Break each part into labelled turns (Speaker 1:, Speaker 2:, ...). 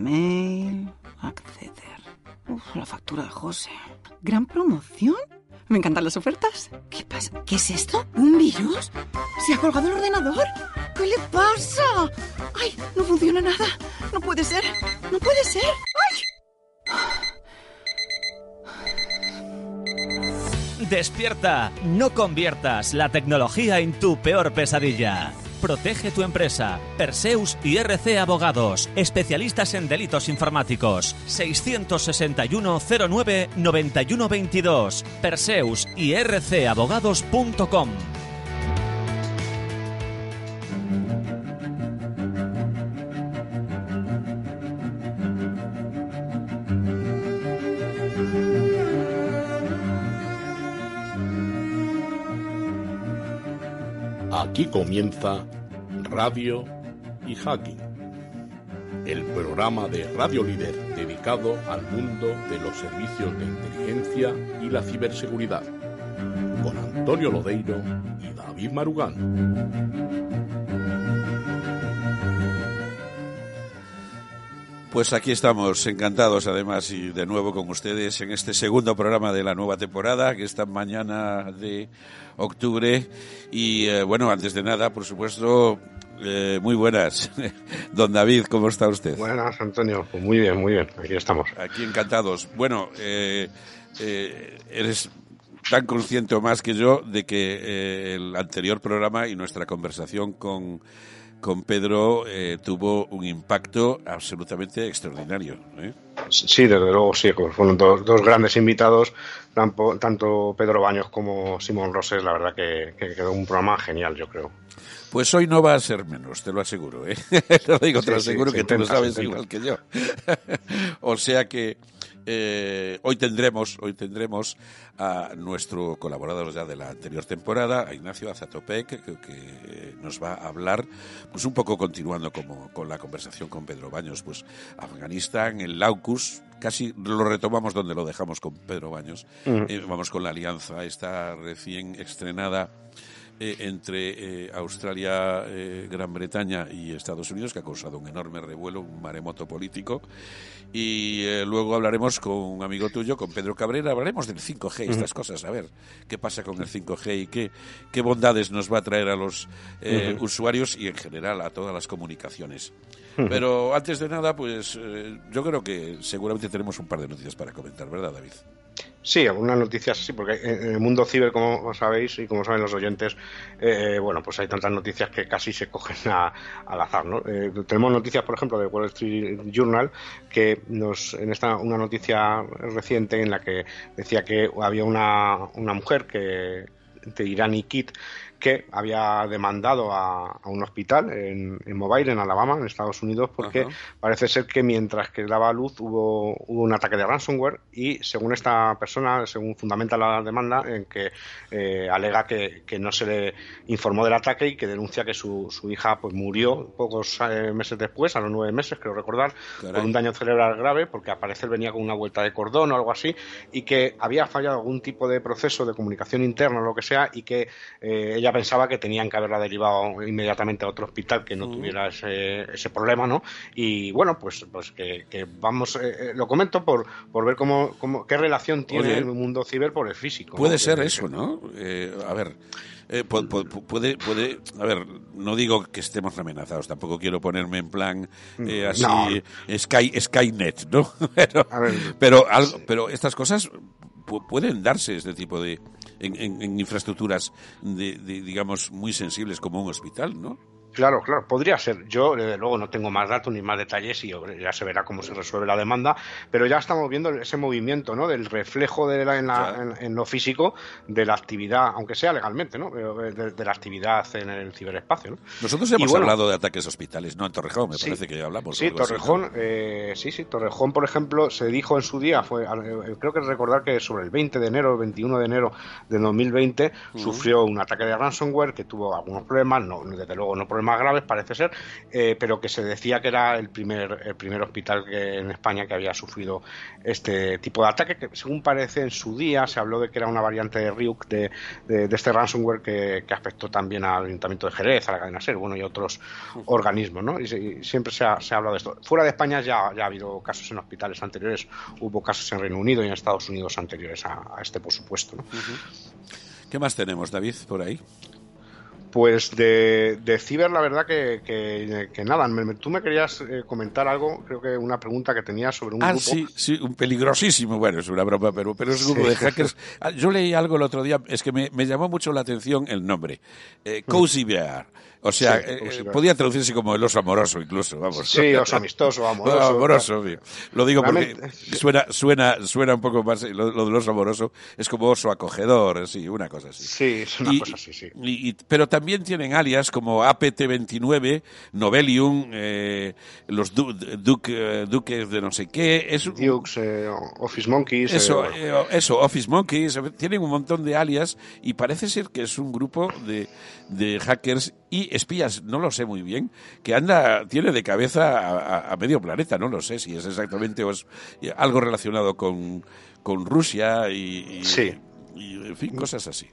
Speaker 1: mail, acceder. Uf, la factura de José. ¿Gran promoción? Me encantan las ofertas. ¿Qué pasa? ¿Qué es esto? ¿Un virus? ¿Se ha colgado el ordenador? ¿Qué le pasa? ¡Ay! No funciona nada. No puede ser. No puede ser. ¡Ay!
Speaker 2: Despierta, no conviertas la tecnología en tu peor pesadilla. Protege tu empresa. Perseus y RC Abogados, especialistas en delitos informáticos. 661 09 91 22. Perseus y rcabogados.com.
Speaker 3: Aquí comienza Radio y Hacking, el programa de Radio Líder dedicado al mundo de los servicios de inteligencia y la ciberseguridad, con Antonio Lodeiro y David Marugán.
Speaker 4: Pues aquí estamos, encantados además y de nuevo con ustedes en este segundo programa de la nueva temporada, que está mañana de octubre. Y eh, bueno, antes de nada, por supuesto, eh, muy buenas. Don David, ¿cómo está usted?
Speaker 5: Buenas, Antonio. Pues muy bien, muy bien. Aquí estamos.
Speaker 4: Aquí encantados. Bueno, eh, eres tan consciente o más que yo de que el anterior programa y nuestra conversación con con Pedro eh, tuvo un impacto absolutamente extraordinario. ¿eh?
Speaker 5: Sí, desde luego, sí. Fueron dos, dos grandes invitados, tanto, Pedro Baños como Simón Roses. La verdad que, que, quedó un programa genial, yo creo.
Speaker 4: Pues hoy no va a ser menos, te lo aseguro. ¿eh? te lo digo, te lo aseguro que tú lo sabes igual que yo. o sea que eh, hoy tendremos, hoy tendremos a nuestro colaborador ya de la anterior temporada, a Ignacio Azatopec, que, que, nos va a hablar, pues un poco continuando como, con la conversación con Pedro Baños, pues Afganistán, el Laucus, casi lo retomamos donde lo dejamos con Pedro Baños. Uh -huh. eh, vamos con la alianza, está recién estrenada eh, entre eh, Australia, eh, Gran Bretaña y Estados Unidos, que ha causado un enorme revuelo, un maremoto político. Y eh, luego hablaremos con un amigo tuyo, con Pedro Cabrera, hablaremos del 5G y estas cosas, a ver qué pasa con el 5G y qué, qué bondades nos va a traer a los uh -huh. usuarios y en general a todas las comunicaciones. Uh -huh. Pero antes de nada, pues yo creo que seguramente tenemos un par de noticias para comentar, ¿verdad, David?
Speaker 5: Sí, algunas noticias sí, porque en el mundo ciber, como sabéis y como saben los oyentes, eh, bueno, pues hay tantas noticias que casi se cogen a, al azar, ¿no? Eh, tenemos noticias, por ejemplo, de Wall Street Journal, que nos, en esta, una noticia reciente en la que decía que había una, una mujer que, de Irani Kit, que había demandado a, a un hospital en, en, Mobile, en Alabama, en Estados Unidos, porque Ajá. parece ser que mientras que daba luz hubo, hubo un ataque de ransomware y según esta persona, según fundamenta la demanda, en que eh, alega que, que, no se le informó del ataque y que denuncia que su, su hija pues murió pocos eh, meses después, a los nueve meses, creo recordar, Caray. con un daño cerebral grave, porque al parecer venía con una vuelta de cordón o algo así, y que había fallado algún tipo de proceso de comunicación interna o lo que sea, y que eh, ella pensaba que tenían que haberla derivado inmediatamente a otro hospital que no tuviera ese, ese, problema, ¿no? Y bueno, pues, pues que, que vamos, eh, lo comento por, por ver cómo, cómo, qué relación tiene Oye, el mundo ciber por el físico.
Speaker 4: Puede
Speaker 5: ¿no?
Speaker 4: ser eso, ¿no? Eh, a ver. Eh, puede, puede, a ver, no digo que estemos amenazados, tampoco quiero ponerme en plan eh, así, no. Sky, Skynet, ¿no? pero, pero, algo, pero estas cosas pueden darse este tipo de en, infraestructuras de, de, digamos muy sensibles como un hospital, ¿no?
Speaker 5: Claro, claro, podría ser. Yo, desde luego, no tengo más datos ni más detalles y ya se verá cómo se resuelve la demanda, pero ya estamos viendo ese movimiento, ¿no? Del reflejo de la, en, la, claro. en, en, lo físico de la actividad, aunque sea legalmente, ¿no? De, de la actividad en el ciberespacio, ¿no?
Speaker 4: Nosotros hemos bueno, hablado de ataques hospitales, ¿no? En Torrejón, me sí, parece que ya hablamos.
Speaker 5: Sí, Torrejón, así, ¿no? eh, sí, sí, Torrejón, por ejemplo, se dijo en su día, fue, eh, creo que recordar que sobre el 20 de enero, el 21 de enero de 2020, uh -huh. sufrió un ataque de ransomware que tuvo algunos problemas, no, desde luego no problemas problemas graves, parece ser, eh, pero que se decía que era el primer, el primer hospital que, en España que había sufrido este tipo de ataque, que según parece en su día se habló de que era una variante de Ryuk de, de, este ransomware que, afectó también al Ayuntamiento de Jerez, a la cadena SER, bueno, y otros organismos, ¿no? Y, siempre se ha, se ha, hablado de esto. Fuera de España ya, ya ha habido casos en hospitales anteriores, hubo casos en Reino Unido y en Estados Unidos anteriores a, este, por supuesto, ¿no?
Speaker 4: ¿Qué más tenemos, David, por ahí?
Speaker 5: Pues de, de Ciber, la verdad que, que, nada. tú me querías eh, comentar algo, creo que una pregunta que tenías sobre un
Speaker 4: ah,
Speaker 5: grupo.
Speaker 4: Sí, sí, un peligrosísimo. Bueno, es una broma, pero, pero es un grupo de hackers. Ah, yo leí algo el otro día, es que me, me llamó mucho la atención el nombre. Eh, Cozy Bear. O sea, eh, eh, podía traducirse como el oso amoroso incluso, vamos.
Speaker 5: Sí, oso amistoso, amoroso.
Speaker 4: amoroso, Lo digo porque suena, suena, suena un poco más, lo, del oso amoroso es como oso acogedor, sí, una cosa así.
Speaker 5: Sí, es una cosa así, sí.
Speaker 4: Y, pero también tienen alias como APT-29, Novelium, eh, los Duke, Duques de no sé qué. Es,
Speaker 5: Dukes, Office Monkeys.
Speaker 4: Eso, eso, Office Monkeys. Tienen un montón de alias y parece ser que es un grupo de, de hackers y espías, no lo sé muy bien, que anda, tiene de cabeza a, medio planeta, no lo sé si es exactamente o es algo relacionado con, con Rusia y, y, en fin, cosas así.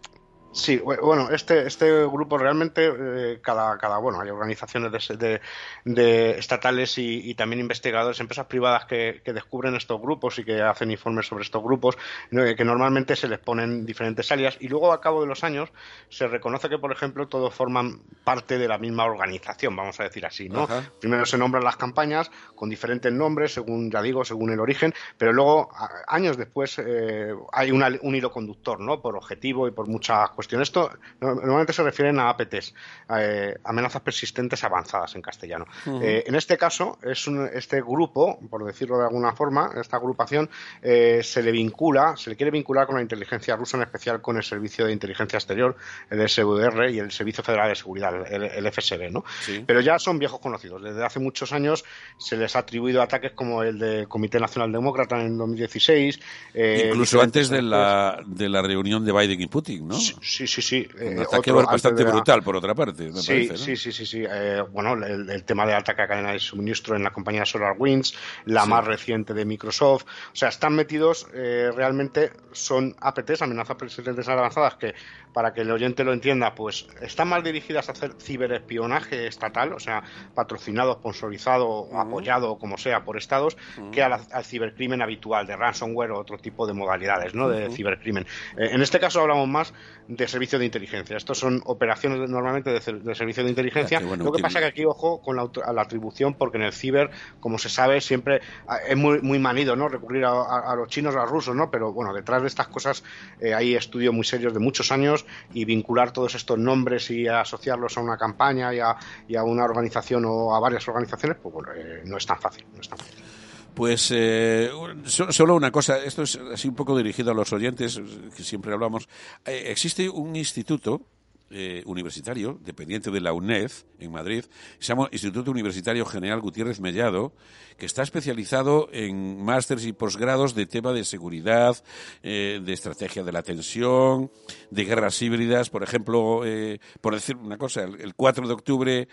Speaker 5: Sí, bueno, este, este grupo realmente, eh, cada, cada, bueno, hay organizaciones de, de, estatales y, también investigadores, empresas privadas que, que, descubren estos grupos y que hacen informes sobre estos grupos, que normalmente se les ponen diferentes alias y luego a cabo de los años se reconoce que, por ejemplo, todos forman parte de la misma organización, vamos a decir así, ¿no? Primero se nombran las campañas con diferentes nombres, según, ya digo, según el origen, pero luego, años después, eh, hay un hilo conductor, ¿no? Por objetivo y por muchas cuestiones esto normalmente se refieren a APTs, eh, amenazas persistentes avanzadas en castellano. Eh, en este caso, es este grupo, por decirlo de alguna forma, esta agrupación, eh, se le vincula, se le quiere vincular con la inteligencia rusa, en especial con el Servicio de Inteligencia Exterior, el SVR, y el Servicio Federal de Seguridad, el, FSB, ¿no? Pero ya son viejos conocidos. Desde hace muchos años se les ha atribuido ataques como el del Comité Nacional Demócrata en 2016.
Speaker 4: Incluso antes de la, de la reunión de Biden y Putin, ¿no?
Speaker 5: sí, sí, sí.
Speaker 4: Eh, ataque bastante brutal, por otra parte.
Speaker 5: sí, sí, sí, sí, sí, eh, bueno, el, tema de ataque a cadena de suministro en la compañía SolarWinds, la más reciente de Microsoft. O sea, están metidos eh, realmente, son APTs, amenazas persistentes avanzadas, que para que el oyente lo entienda, pues están más dirigidas a hacer ciberespionaje estatal, o sea, patrocinado, sponsorizado, apoyado, como sea, por estados, que al, cibercrimen habitual, de ransomware o otro tipo de modalidades, ¿no? De cibercrimen. en este caso hablamos más de servicio de inteligencia. Estos son operaciones normalmente de, servicio de inteligencia. Lo que pasa que aquí, ojo, con la, atribución, porque en el ciber, como se sabe, siempre ah, es muy, muy manido, ¿no? Recurrir a, los chinos, a los rusos, ¿no? Pero bueno, detrás de estas cosas eh, hay estudios muy serios de muchos años y vincular todos estos nombres y asociarlos a una campaña y a, una organización o a varias organizaciones, pues bueno, eh, no es tan fácil. No es tan fácil.
Speaker 4: Pues eh, solo una cosa, esto es así un poco dirigido a los oyentes, que siempre hablamos. Eh, existe un instituto eh, universitario, dependiente de la UNED en Madrid, se llama Instituto Universitario General Gutiérrez Mellado, que está especializado en másters y posgrados de tema de seguridad, de estrategia de la tensión, de guerras híbridas. Por ejemplo, por decir una cosa, el 4 de octubre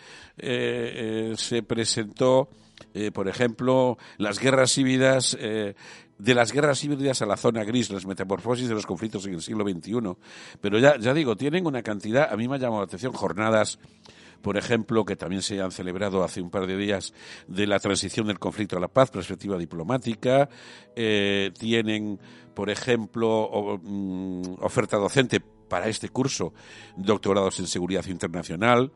Speaker 4: se presentó eh, por ejemplo, las guerras híbridas, eh, de las guerras híbridas a la zona gris, las metamorfosis de los conflictos en el siglo XXI. Pero ya, ya digo, tienen una cantidad, a mí me ha llamado la atención, jornadas por ejemplo, que también se han celebrado hace un par de días de la transición del conflicto a la paz, perspectiva diplomática. Eh, tienen, por ejemplo, mm, oferta docente para este curso, doctorados en seguridad internacional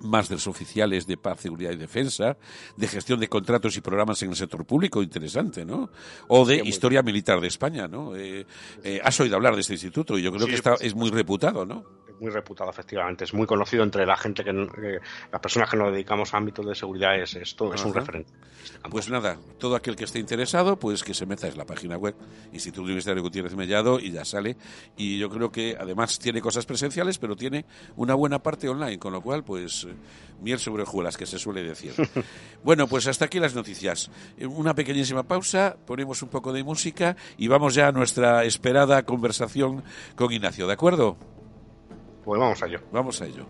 Speaker 4: másteres oficiales de paz, seguridad y defensa, de gestión de contratos y programas en el sector público, interesante, ¿no? O de historia militar de España, ¿no? Eh, eh, has oído hablar de este instituto y yo creo que está, es muy reputado, ¿no?
Speaker 5: Muy reputado, efectivamente. Es muy conocido entre la gente que, las personas que nos dedicamos a ámbitos de seguridad es esto, es un referente.
Speaker 4: Pues nada, todo aquel que esté interesado, pues que se meta en la página web Instituto Universitario Gutiérrez Mellado y ya sale. Y yo creo que además tiene cosas presenciales, pero tiene una buena parte online, con lo cual, pues miel sobre hojuelas, que se suele decir. bueno, pues hasta aquí las noticias. Una pequeñísima pausa, ponemos un poco de música y vamos ya a nuestra esperada conversación con Ignacio, ¿de acuerdo?
Speaker 5: Pues vamos a ello.
Speaker 4: Vamos a ello.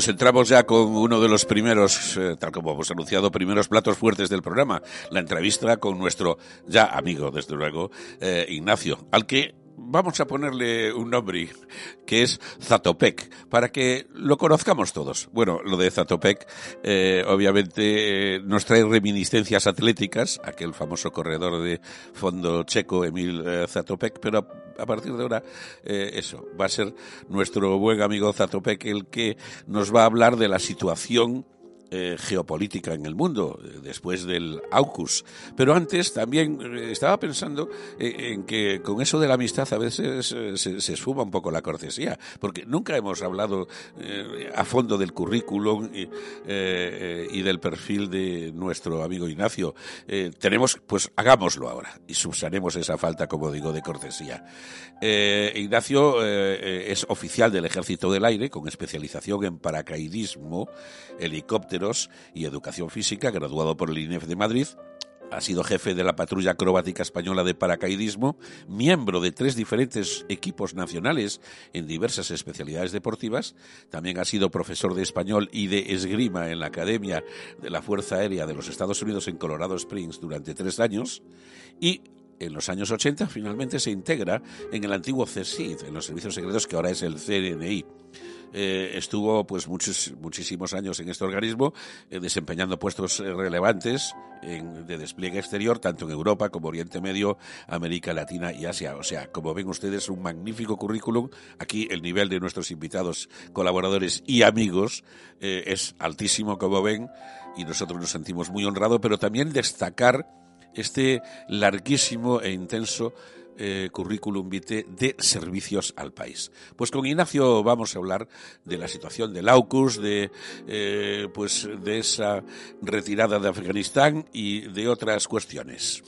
Speaker 4: Pues entramos ya con uno de los primeros, eh, tal como hemos anunciado, primeros platos fuertes del programa, la entrevista con nuestro ya amigo, desde luego, eh, Ignacio, al que vamos a ponerle un nombre que es Zatopek, para que lo conozcamos todos. Bueno, lo de Zatopek eh, obviamente eh, nos trae reminiscencias atléticas, aquel famoso corredor de fondo checo Emil eh, Zatopek, pero a partir de ahora eso, va a ser nuestro buen amigo Zatopek el que nos va a hablar de la situación eh, geopolítica en el mundo, eh, después del AUKUS. Pero antes también eh, estaba pensando en que con eso de la amistad a veces se, esfuma un poco la cortesía, porque nunca hemos hablado a fondo del currículum y, del perfil de nuestro amigo Ignacio. tenemos, pues hagámoslo ahora y subsanemos esa falta, como digo, de cortesía. Ignacio es oficial del Ejército del Aire con especialización en paracaidismo, helicóptero, y Educación Física, graduado por el INEF de Madrid. Ha sido jefe de la patrulla acrobática española de paracaidismo, miembro de tres diferentes equipos nacionales en diversas especialidades deportivas. También ha sido profesor de español y de esgrima en la Academia de la Fuerza Aérea de los Estados Unidos en Colorado Springs durante tres años. Y en los años 80 finalmente se integra en el antiguo CSID, en los servicios secretos que ahora es el CNI. Eh, estuvo pues muchos, muchísimos años en este organismo, eh, desempeñando puestos eh, relevantes de despliegue exterior, tanto en Europa como Oriente Medio, América Latina y Asia. O sea, como ven ustedes, un magnífico currículum. Aquí el nivel de nuestros invitados, colaboradores y amigos es altísimo, como ven, y nosotros nos sentimos muy honrados, pero también destacar este larguísimo e intenso eh, currículum vitae de servicios al país. Pues con Ignacio vamos a hablar de la situación del AUKUS, de, eh, pues de esa retirada de Afganistán y de otras cuestiones.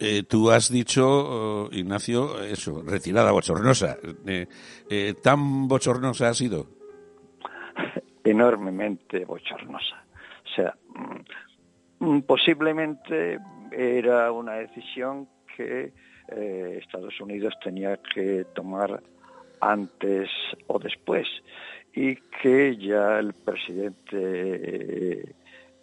Speaker 4: Eh, tú has dicho, oh, Ignacio, eso, retirada bochornosa. ¿Tan bochornosa ha sido?
Speaker 6: Enormemente bochornosa. O sea, mm, posiblemente era una decisión que eh, Estados Unidos tenía que tomar antes o después y que ya el presidente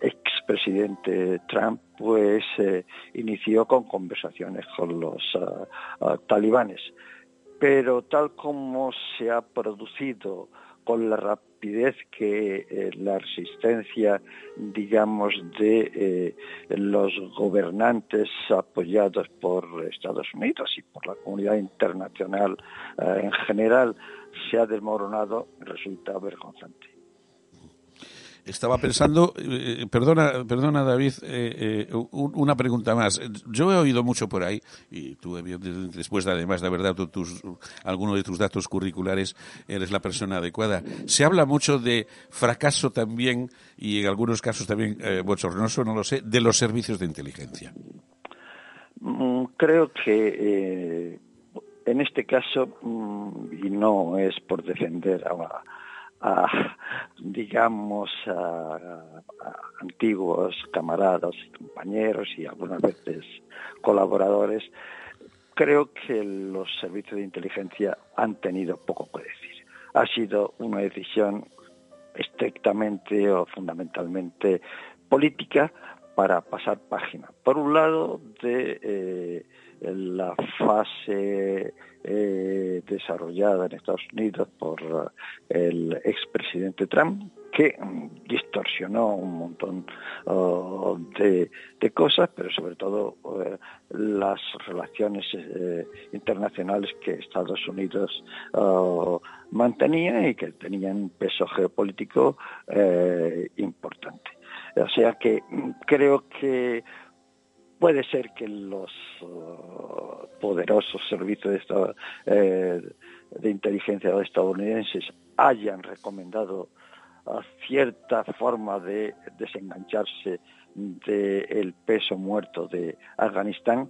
Speaker 6: expresidente Trump pues eh, inició con conversaciones con los ah, ah, talibanes. Pero tal como se ha producido con la rapidez que eh, la resistencia, digamos, de eh, los gobernantes apoyados por Estados Unidos y por la comunidad internacional eh, en general se ha desmoronado, resulta vergonzante.
Speaker 4: Estaba pensando, eh, perdona, perdona David, eh, eh, una pregunta más. Yo he oído mucho por ahí, y tú después además de verdad tus, alguno de tus datos curriculares eres la persona adecuada. Se habla mucho de fracaso también, y en algunos casos también bochornoso, no lo sé, de los servicios de inteligencia.
Speaker 6: Mm, creo que en este caso, mm, y no es por defender a a, digamos, a, antiguos camaradas y compañeros y algunas veces colaboradores, creo que los servicios de inteligencia han tenido poco que decir. Ha sido una decisión estrictamente o fundamentalmente política para pasar página. Por un lado, de eh, la fase eh, desarrollada en Estados Unidos por eh, el expresidente Trump, que distorsionó un montón oh, de, cosas, pero sobre todo eh, las relaciones internacionales que Estados Unidos oh, mantenía y que tenían peso geopolítico importante. O sea que mm, creo que Puede ser que los uh, poderosos servicios eh, de, inteligencia estadounidenses hayan recomendado cierta forma de desengancharse del peso muerto de Afganistán,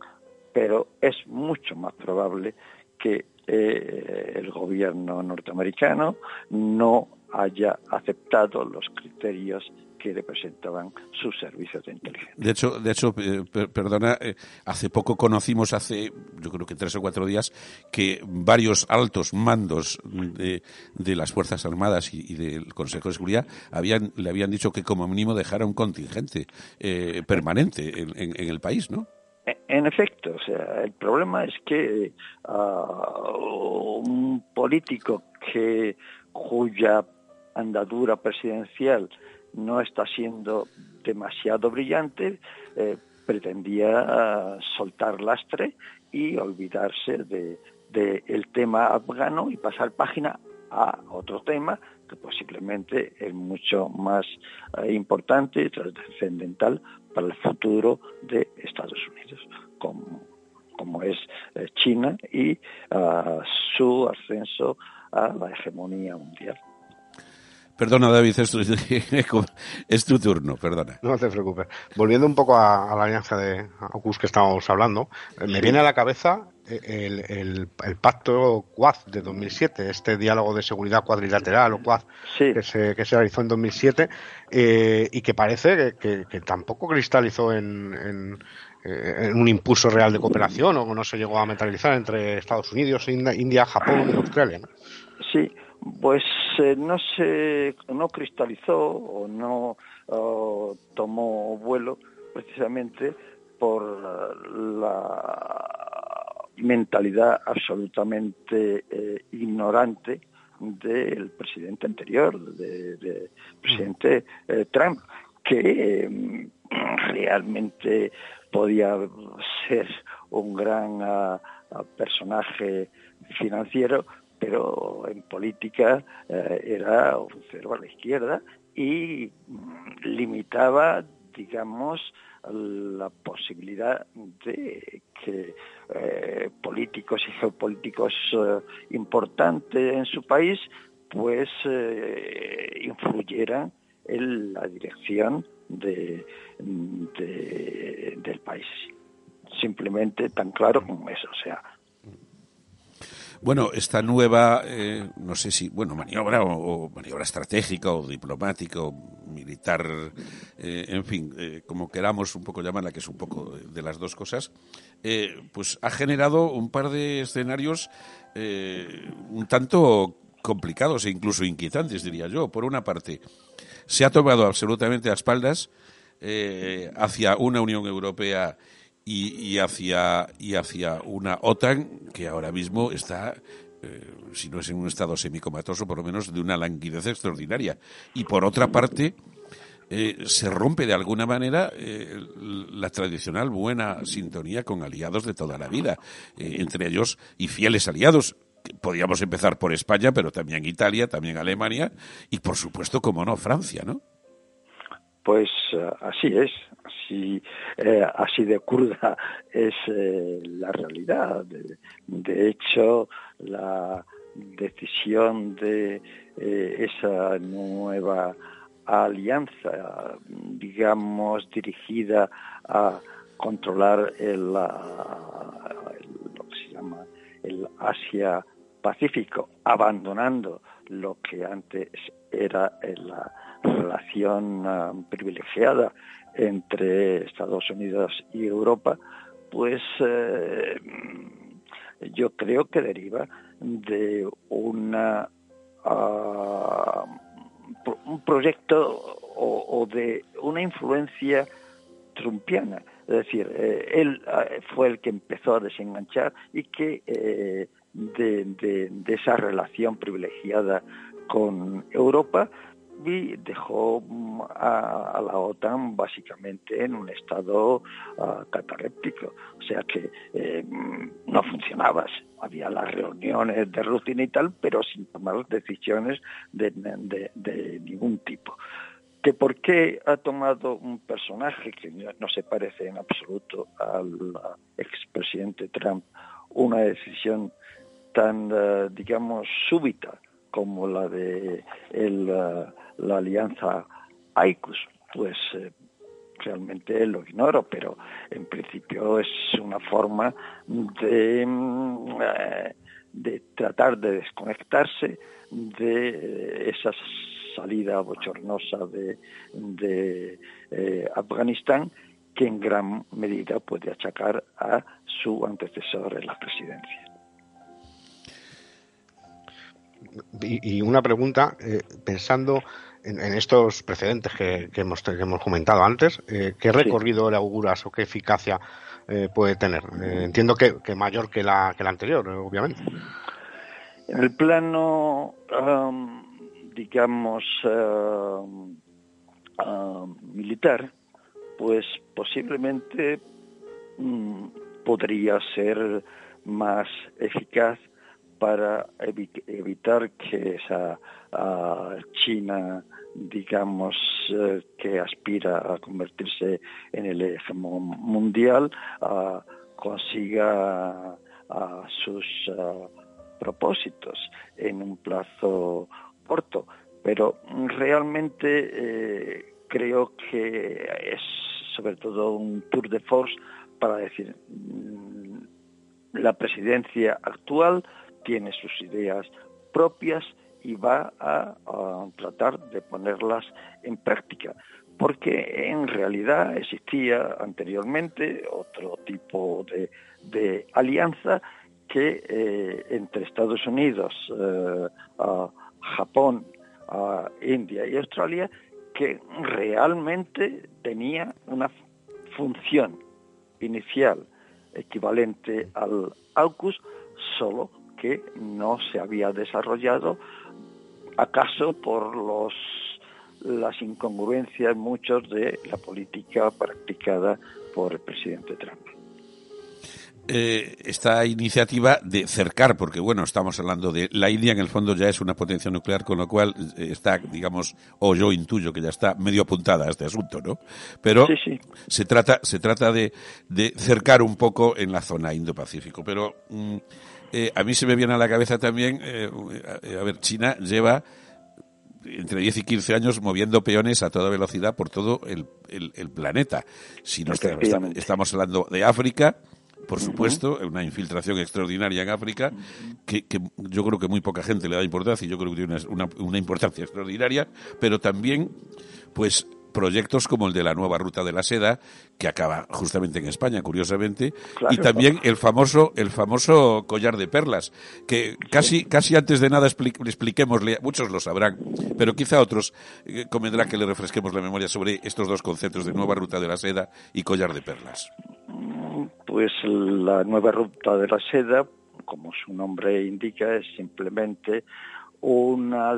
Speaker 6: pero es mucho más probable que eh, el gobierno norteamericano no haya aceptado los criterios que representaban sus servicios de inteligencia.
Speaker 4: De hecho, de hecho eh, perdona, eh, hace poco conocimos, hace yo creo que tres o cuatro días, que varios altos mandos de, las Fuerzas Armadas y, del Consejo de Seguridad habían, le habían dicho que como mínimo dejara un contingente eh, permanente en, el país, ¿no?
Speaker 6: E, en efecto, o sea, el problema es que ah, un político que cuya andadura presidencial no está siendo demasiado brillante, eh, pretendía soltar lastre y olvidarse de, el tema afgano y pasar página a otro tema que posiblemente es mucho más eh, importante y trascendental para el futuro de Estados Unidos, como, es eh, China y ah, su ascenso a la hegemonía mundial.
Speaker 4: Perdona, David, es tu, turno, perdona.
Speaker 5: No te preocupes. Volviendo un poco a, la alianza de AUKUS que estábamos hablando, eh, me viene a la cabeza eh, el, pacto Quad de 2007, este diálogo de seguridad cuadrilateral o Quad que, se, que se realizó en 2007 eh, y que parece que, tampoco cristalizó en, en un impulso real de cooperación o no se llegó a materializar entre Estados Unidos, India, Japón y Australia.
Speaker 6: Sí, pues eh, no se no cristalizó o no tomó vuelo precisamente por la mentalidad absolutamente eh, ignorante del presidente anterior, del presidente eh, Trump, que realmente podía ser un gran ah, personaje financiero, pero en política eh, era un cero a la izquierda y limitaba, digamos, la posibilidad de que eh, políticos y geopolíticos eh, importantes en su país pues influyeran en la dirección de, del país. Simplemente tan claro como eso. O sea,
Speaker 4: bueno, esta nueva, eh, no sé si, bueno, maniobra o, maniobra estratégica o diplomática o militar, eh, en fin, eh, como queramos un poco llamarla, que es un poco de, las dos cosas, pues ha generado un par de escenarios un tanto complicados e incluso inquietantes, diría yo. Por una parte, se ha tomado absolutamente a espaldas hacia una Unión Europea y, hacia, y hacia una OTAN que ahora mismo está eh, si no es en un estado semicomatoso, por lo menos de una languidez extraordinaria. Y por otra parte, eh, se rompe de alguna manera eh, la tradicional buena sintonía con aliados de toda la vida, entre ellos y fieles aliados. Podríamos empezar por España, pero también Italia, también Alemania y, por supuesto, como no, Francia, ¿no?
Speaker 6: Pues así es, así, eh, así de curda es eh, la realidad. De, hecho, la decisión de eh, esa nueva alianza, digamos, dirigida a controlar el, lo que se llama el Asia Pacífico, abandonando lo que antes era la relación privilegiada entre Estados Unidos y Europa, pues eh, yo creo que deriva de una ah, un proyecto o, de una influencia trumpiana. Es decir, eh, él ah, fue el que empezó a desenganchar y que eh, de, esa relación privilegiada con Europa y dejó mm, a, la OTAN básicamente en un estado uh, cataréptico, o sea que eh, no funcionaba. Había las reuniones de rutina y tal, pero sin tomar decisiones de, de, ningún tipo. ¿Que ¿Por qué ha tomado un personaje que no, se parece en absoluto al expresidente Trump una decisión tan, uh, digamos, súbita como la de el, uh, la alianza AICUS, pues eh, realmente lo ignoro, pero en principio es una forma de mm, eh, de tratar de desconectarse de esa salida bochornosa de, eh, Afganistán que en gran medida puede achacar a su antecesor en la presidencia.
Speaker 5: Y, una pregunta, eh, pensando en, estos precedentes que, hemos, comentado antes, eh, ¿qué recorrido le auguras o qué eficacia eh, puede tener? entiendo que, mayor que la, que la anterior, obviamente.
Speaker 6: En el plano, digamos, militar, pues posiblemente mm, podría ser más eficaz para evitar que esa China, digamos, eh, que aspira a convertirse en el hegemón mundial, consiga sus propósitos en un plazo corto. Pero realmente eh, creo que es sobre todo un tour de force para decir mm, la presidencia actual tiene sus ideas propias y va a, tratar de ponerlas en práctica. Porque en realidad existía anteriormente otro tipo de, alianza que eh, entre Estados Unidos, eh, Japón, India y Australia, que realmente tenía una función inicial equivalente al AUKUS, solo que no se había desarrollado acaso por los las incongruencias muchos de la política practicada por el presidente Trump.
Speaker 4: Eh, esta iniciativa de cercar, porque bueno, estamos hablando de la India, en el fondo ya es una potencia nuclear, con lo cual eh, está, digamos, o yo intuyo que ya está medio apuntada a este asunto, ¿no? Pero se trata, se trata de, de, cercar un poco en la zona Indo-Pacífico. Pero mm, eh, a mí se me viene a la cabeza también, a ver, China lleva entre 10 y 15 años moviendo peones a toda velocidad por todo el, el, planeta. Si no estamos hablando de África, por supuesto, una infiltración extraordinaria en África, que, yo creo que muy poca gente le da importancia y yo creo que tiene una, una importancia extraordinaria, pero también, pues, proyectos como el de la nueva ruta de la seda que acaba justamente en España curiosamente y también el famoso el famoso collar de perlas que casi casi antes de nada expliquémosle muchos lo sabrán pero quizá otros eh, convendrá que le refresquemos la memoria sobre estos dos conceptos de nueva ruta de la seda y collar de perlas.
Speaker 6: Pues la nueva ruta de la seda, como su nombre indica, es simplemente una,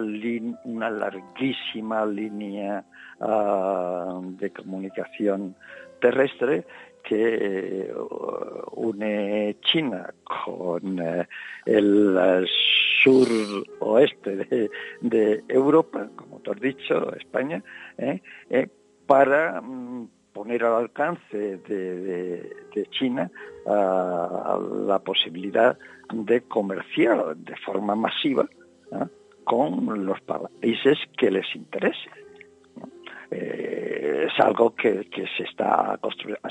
Speaker 6: una larguísima línea ah, de comunicación terrestre que uh, une China con eh, el sur oeste de, Europa, como tú has dicho, España, eh, eh, para mm, poner al alcance de, China la posibilidad de comerciar de forma masiva con los países que les interese. Eh, es algo que, se, está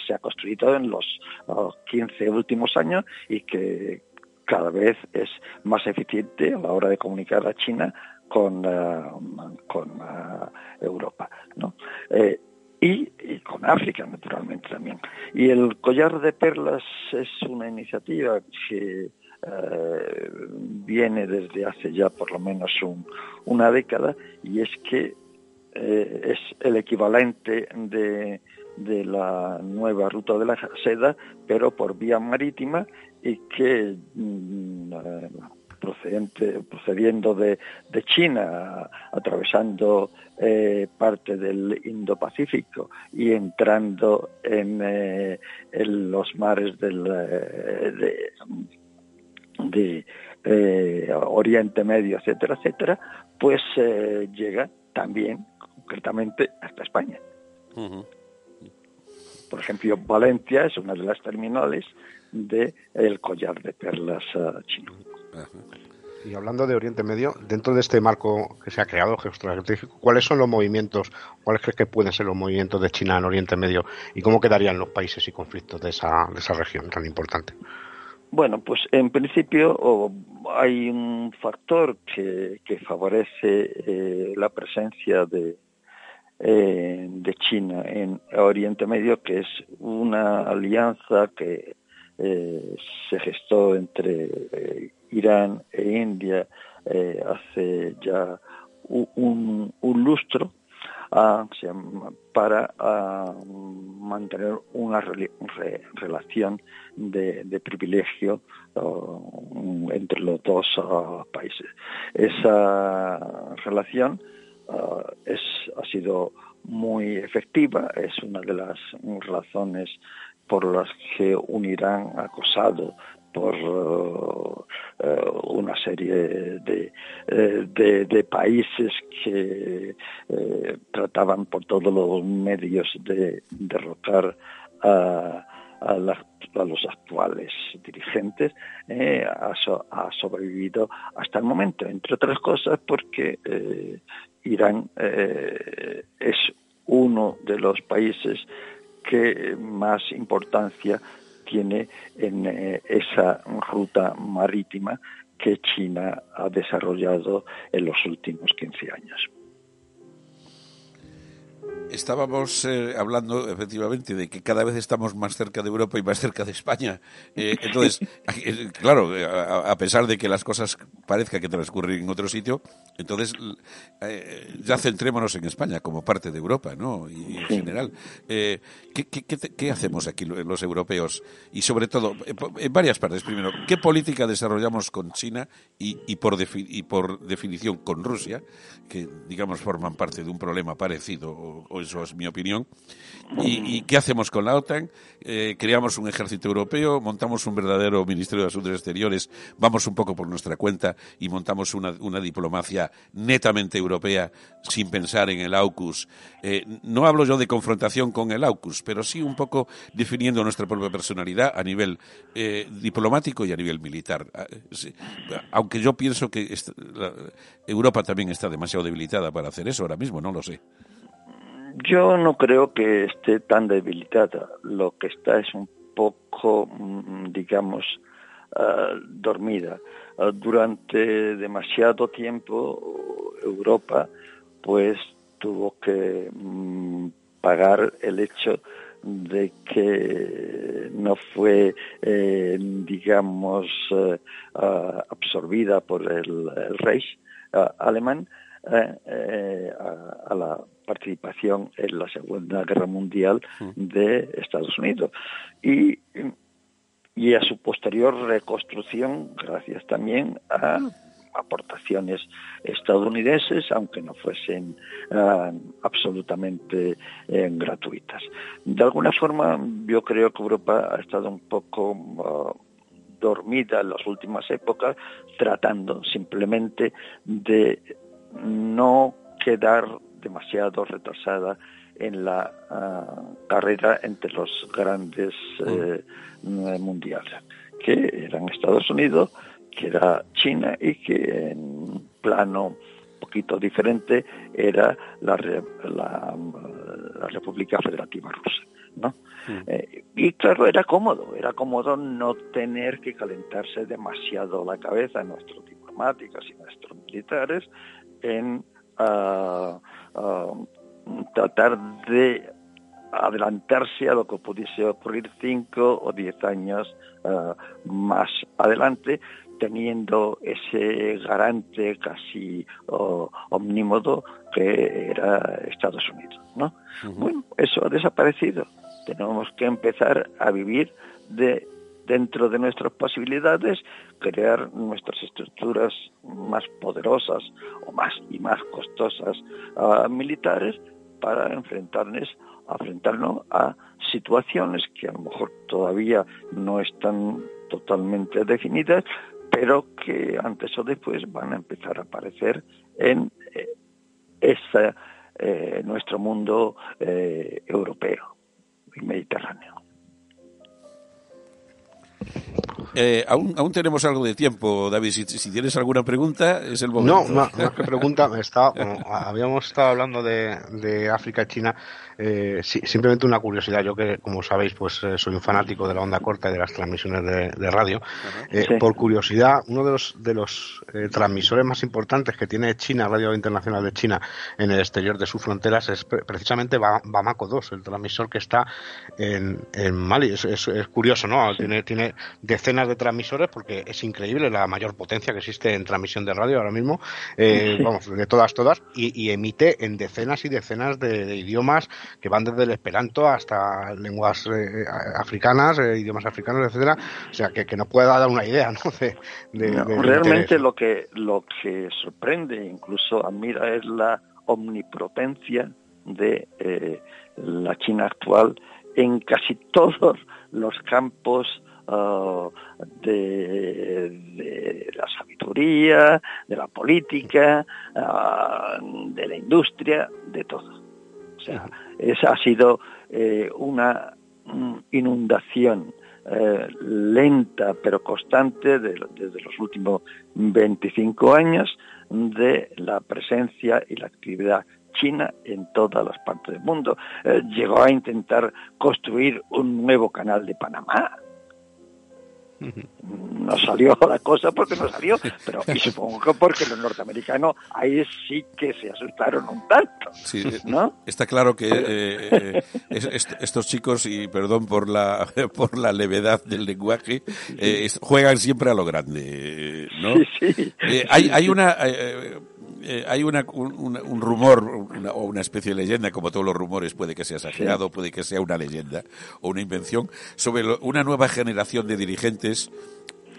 Speaker 6: se ha construido en los, 15 últimos años y que cada vez es más eficiente a la hora de comunicar a China con, eh, con eh, Europa. ¿no? y, con África, naturalmente también. Y el collar de perlas es una iniciativa que eh, viene desde hace ya por lo menos una década y es que eh, es el equivalente de, la nueva ruta de la seda, pero por vía marítima y que mm, eh, procedente, procediendo de, China, atravesando eh, parte del Indo-Pacífico y entrando en, eh, los mares del, eh, de, Oriente Medio, etcétera, etcétera, pues llega también concretamente hasta España. Por ejemplo, Valencia es una de las terminales del el collar de perlas chino.
Speaker 5: Y hablando de Oriente Medio, dentro de este marco que se ha creado geoestratégico, ¿cuáles son los movimientos, cuáles crees que pueden ser los movimientos de China en Oriente Medio y cómo quedarían los países y conflictos de esa, de esa región tan importante?
Speaker 6: Bueno, pues en principio hay un factor que, favorece eh, la presencia de, eh, de China en Oriente Medio, que es una alianza que eh, se gestó entre Irán e India hace ya un, lustro para mantener una relación de, privilegio entre los dos uh, países. Esa relación uh, es, ha sido muy efectiva, es una de las razones por las que un Irán acosado por eh, una serie de, eh, de, países que eh, trataban por todos los medios de derrocar a, los actuales dirigentes, ha, ha, sobrevivido hasta el momento, entre otras cosas porque Irán es uno de los países que más importancia tiene en eh, esa ruta marítima que China ha desarrollado en los últimos 15 años.
Speaker 4: Estábamos eh, hablando efectivamente de que cada vez estamos más cerca de Europa y más cerca de España. Eh, entonces, eh, claro, a, pesar de que las cosas parezca que transcurren en otro sitio, entonces ya centrémonos en España como parte de Europa, ¿no? Y, en general, ¿qué, qué, hacemos aquí los europeos? Y sobre todo, en varias partes. Primero, ¿qué política desarrollamos con China y, y, por, y por definición con Rusia, que digamos forman parte de un problema parecido o eso es mi opinión. ¿Y, qué hacemos con la OTAN? Eh, creamos un ejército europeo, montamos un verdadero Ministerio de Asuntos Exteriores, vamos un poco por nuestra cuenta y montamos una, diplomacia netamente europea sin pensar en el AUKUS. Eh, no hablo yo de confrontación con el AUKUS, pero sí un poco definiendo nuestra propia personalidad a nivel eh, diplomático y a nivel militar. Ah, aunque yo pienso que Europa también está demasiado debilitada para hacer eso ahora mismo, no lo sé.
Speaker 6: Yo no creo que esté tan debilitada. Lo que está es un poco, mm, digamos, ah, dormida. Ah, durante demasiado tiempo Europa, pues, tuvo que mm, pagar el hecho de que no fue, eh, digamos, eh, ah, absorbida por el, el Reich alemán eh, a, la participación en la Segunda Guerra Mundial de Estados Unidos. Y, y a su posterior reconstrucción, gracias también a aportaciones estadounidenses, aunque no fuesen ah, absolutamente eh, gratuitas. De alguna forma, yo creo que Europa ha estado un poco dormida en las últimas épocas, tratando simplemente de no quedar demasiado retrasada en la ah, carrera entre los grandes mm. eh, mundiales, que eran Estados Unidos, que era China y que en plano un poquito diferente era la, la, República Federativa Rusa. ¿no? Mm. Eh, y claro, era cómodo, era cómodo no tener que calentarse demasiado la cabeza en nuestros diplomáticos y nuestros militares en ah, tratar de adelantarse a lo que pudiese ocurrir cinco o diez años ah, más adelante, teniendo ese garante casi omnímodo que era Estados Unidos. ¿no? Bueno, eso ha desaparecido. Tenemos que empezar a vivir de dentro de nuestras posibilidades, crear nuestras estructuras más poderosas o más y más costosas uh, militares para enfrentarnos, enfrentarnos a situaciones que a lo mejor todavía no están totalmente definidas, pero que antes o después van a empezar a aparecer en eh, eh, nuestro mundo eh, europeo y mediterráneo.
Speaker 4: Eh, aún, aún tenemos algo de tiempo, David. Si, tienes alguna pregunta, es el momento.
Speaker 5: No, más, que pregunta, está, habíamos estado hablando de, de África y China eh, simplemente una curiosidad, yo que como sabéis pues eh, soy un fanático de la onda corta y de las transmisiones de, radio. Eh, por curiosidad, uno de los, de los transmisores más importantes que tiene China, Radio Internacional de China, en el exterior de sus fronteras es precisamente Bamako 2, el transmisor que está en, Mali. Es, curioso, ¿no? Tiene, tiene decenas de transmisores porque es increíble la mayor potencia que existe en transmisión de radio ahora mismo, vamos, de todas, todas, y, emite en decenas y decenas de idiomas que van desde el esperanto hasta lenguas eh, africanas, eh, idiomas africanos, etcétera. O sea, que, que nos pueda dar una idea, ¿no?
Speaker 6: De, realmente lo que lo que sorprende, incluso admira, es la omnipotencia de eh, la China actual en casi todos los campos uh, de, la sabiduría, de la política, uh, de la industria, de todo. O sea, esa ha sido eh, una mm, inundación eh, lenta pero constante desde los últimos 25 años de la presencia y la actividad china en todas las partes del mundo. Eh, llegó a intentar construir un nuevo canal de Panamá, no salió la cosa porque no salió, pero y supongo que porque los norteamericanos ahí sí que se asustaron un tanto. ¿no?
Speaker 4: Está claro que eh, eh, estos chicos, y perdón por la, por la levedad del lenguaje, eh, juegan siempre a lo grande. ¿no? hay, hay una eh, hay una, un, rumor o una especie de leyenda, como todos los rumores, puede que sea exagerado, puede que sea una leyenda o una invención, sobre una nueva generación de dirigentes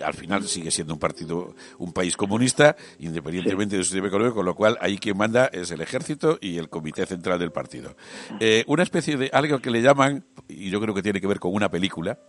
Speaker 4: al final sigue siendo un partido, un país comunista, independientemente de su sistema económico, con lo cual ahí quien manda es el ejército y el comité central del partido. Eh, una especie de algo que le llaman, y yo creo que tiene que ver con una película,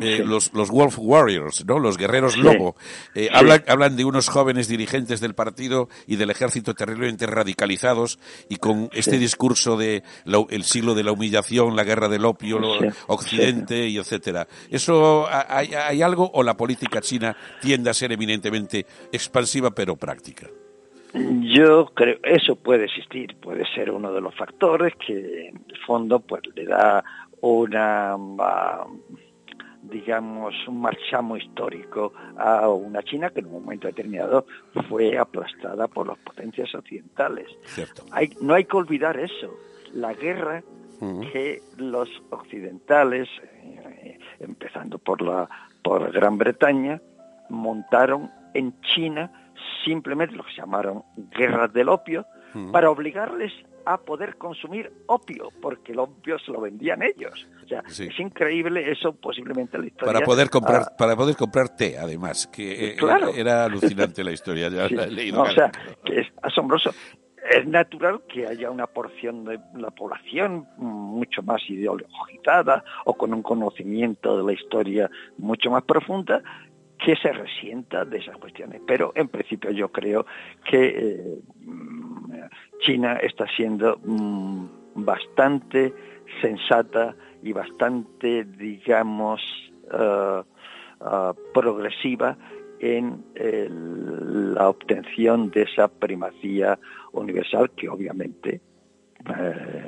Speaker 4: eh, los, los Wolf Warriors, ¿no? Los guerreros lobo. Eh, hablan, hablan de unos jóvenes dirigentes del partido y del ejército terriblemente radicalizados y con este discurso de el siglo de la humillación, la guerra del opio, Occidente y etcétera. ¿Eso hay, hay algo o la política China tiende a ser eminentemente expansiva pero práctica.
Speaker 6: Yo creo eso puede existir, puede ser uno de los factores que en el fondo pues le da una digamos un marchamo histórico a una China que en un momento determinado fue aplastada por las potencias occidentales. Hay, no hay que olvidar eso. La guerra que los occidentales, eh, empezando por la por Gran Bretaña, montaron en China simplemente lo que llamaron guerras del opio, para obligarles a poder consumir opio, porque el opio se lo vendían ellos. O sea, es increíble eso, posiblemente la historia.
Speaker 4: Para poder comprar, ah. para poder comprar té, además, que eh, era, alucinante la historia, ya la he leído.
Speaker 6: o sea, que es asombroso es natural que haya una porción de la población mucho más ideologizada o con un conocimiento de la historia mucho más profunda que se resienta de esas cuestiones. Pero en principio yo creo que eh, China está siendo mm, bastante sensata y bastante, digamos, uh, progresiva en la obtención de esa primacía universal que obviamente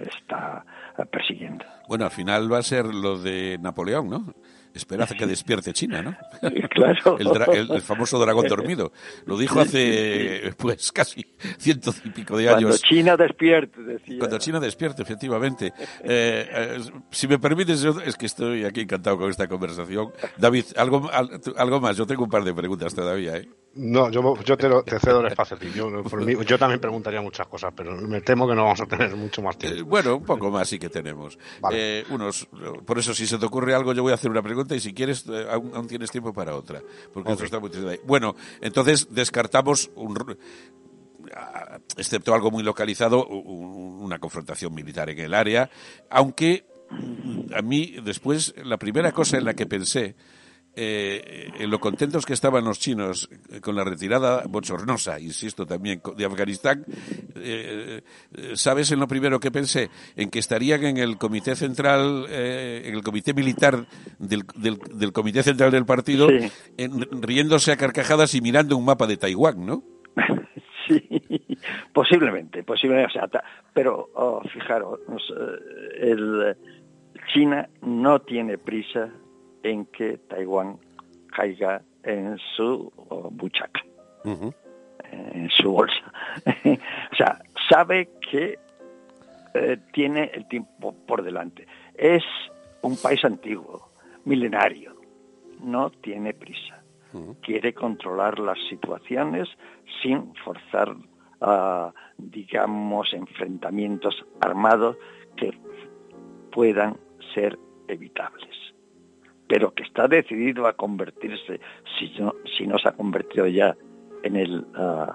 Speaker 6: está persiguiendo.
Speaker 4: Bueno, al final va a ser lo de Napoleón, ¿no? Esperad que despierte China, ¿no?
Speaker 6: Claro.
Speaker 4: El, famoso dragón dormido. Lo dijo hace, pues, casi ciento y pico de años.
Speaker 6: Cuando China despierte, decía.
Speaker 4: Cuando China despierte, efectivamente. Eh, eh, si me permites, es que estoy aquí encantado con esta conversación. David, algo, algo más. Yo tengo un par de preguntas todavía, ¿eh?
Speaker 5: No, yo, yo te, te, cedo el espacio a ti. Yo, también preguntaría muchas cosas, pero me temo que no vamos a tener mucho más tiempo.
Speaker 4: Eh, bueno, un poco más sí que tenemos. Eh, unos, por eso, si se te ocurre algo, yo voy a hacer una pregunta y si quieres, eh, aún, tienes tiempo para otra. Porque está muy Bueno, entonces descartamos, un, excepto algo muy localizado, una confrontación militar en el área, aunque a mí después la primera cosa en la que pensé eh, en lo contentos que estaban los chinos con la retirada bochornosa, insisto también, de Afganistán, eh, ¿sabes en lo primero que pensé? En que estarían en el comité central, en el comité militar del, del, comité central del partido, riéndose a carcajadas y mirando un mapa de Taiwán, ¿no?
Speaker 6: Sí, posiblemente, posiblemente. pero oh, fijaros, el, China no tiene prisa en que Taiwán caiga en su oh, buchaca, en su bolsa. o sea, sabe que eh, tiene el tiempo por delante. Es un país antiguo, milenario, no tiene prisa. Quiere controlar las situaciones sin forzar, uh, digamos, enfrentamientos armados que puedan ser evitables pero que está decidido a convertirse, si no, si no se ha convertido ya en el uh,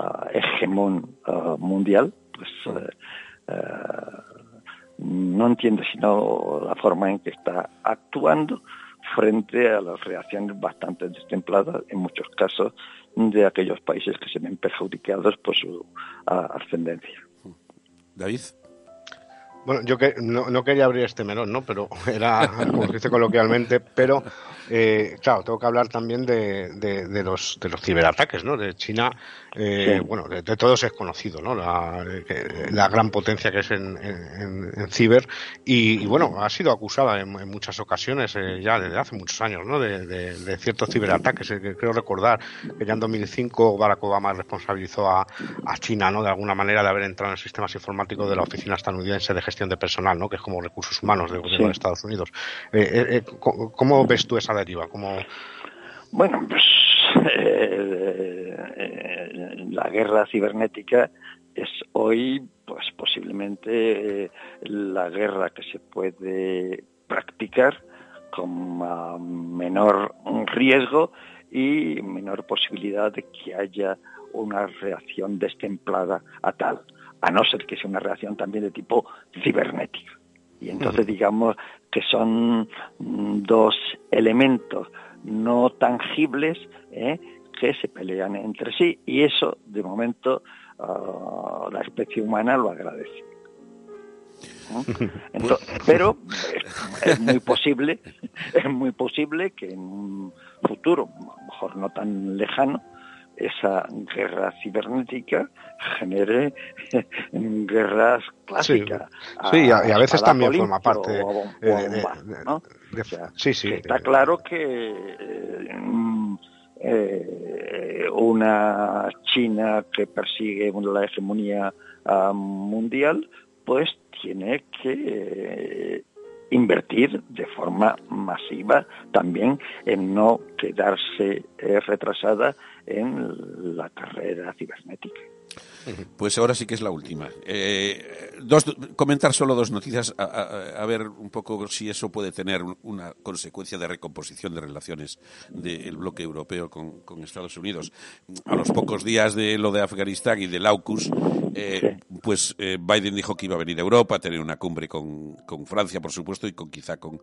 Speaker 6: uh, hegemón uh, mundial, pues no entiende sino la forma en que está actuando frente a las reacciones bastante destempladas, en muchos casos, de aquellos países que se ven perjudicados por su ascendencia.
Speaker 4: David.
Speaker 5: Bueno, yo que no, quería abrir este melón, ¿no? Pero era, como dice coloquialmente, pero eh, claro, tengo que hablar también de, de, los, de los ciberataques, ¿no? De China, eh, bueno, de, todos es conocido, ¿no? La, la gran potencia que es en, en, ciber y, bueno, ha sido acusada en, muchas ocasiones, eh, ya desde hace muchos años, ¿no? De, ciertos ciberataques. creo recordar que ya en 2005 Barack Obama responsabilizó a, a China, ¿no? De alguna manera de haber entrado en sistemas informáticos de la Oficina Estadounidense de Gestión de Personal, ¿no? Que es como recursos humanos del gobierno de Estados Unidos. ¿Cómo ves tú esa deriva?
Speaker 6: Bueno, pues eh, eh, la guerra cibernética es hoy, pues posiblemente eh, la guerra que se puede practicar con menor riesgo y menor posibilidad de que haya una reacción destemplada a tal, a no ser que sea una reacción también de tipo cibernética. Y entonces digamos que son mm, dos elementos no tangibles ¿eh? que se pelean entre sí y eso de momento ah, la especie humana lo agradece. pero es, muy posible, es muy posible que en un futuro, a lo mejor no tan lejano, esa guerra cibernética genere guerras clásicas.
Speaker 5: Sí, y, a, veces también forma parte de, sí, sí.
Speaker 6: está claro que eh, eh, una China que persigue la hegemonía ah, mundial, pues tiene que eh, invertir de forma masiva también en no quedarse retrasada en la carrera cibernética.
Speaker 4: Pues ahora sí que es la última. Eh, dos, comentar solo dos noticias, a, ver un poco si eso puede tener una consecuencia de recomposición de relaciones del bloque europeo con, Estados Unidos. A los pocos días de lo de Afganistán y del AUKUS, eh, pues eh, Biden dijo que iba a venir a Europa a tener una cumbre con, Francia, por supuesto, y con quizá con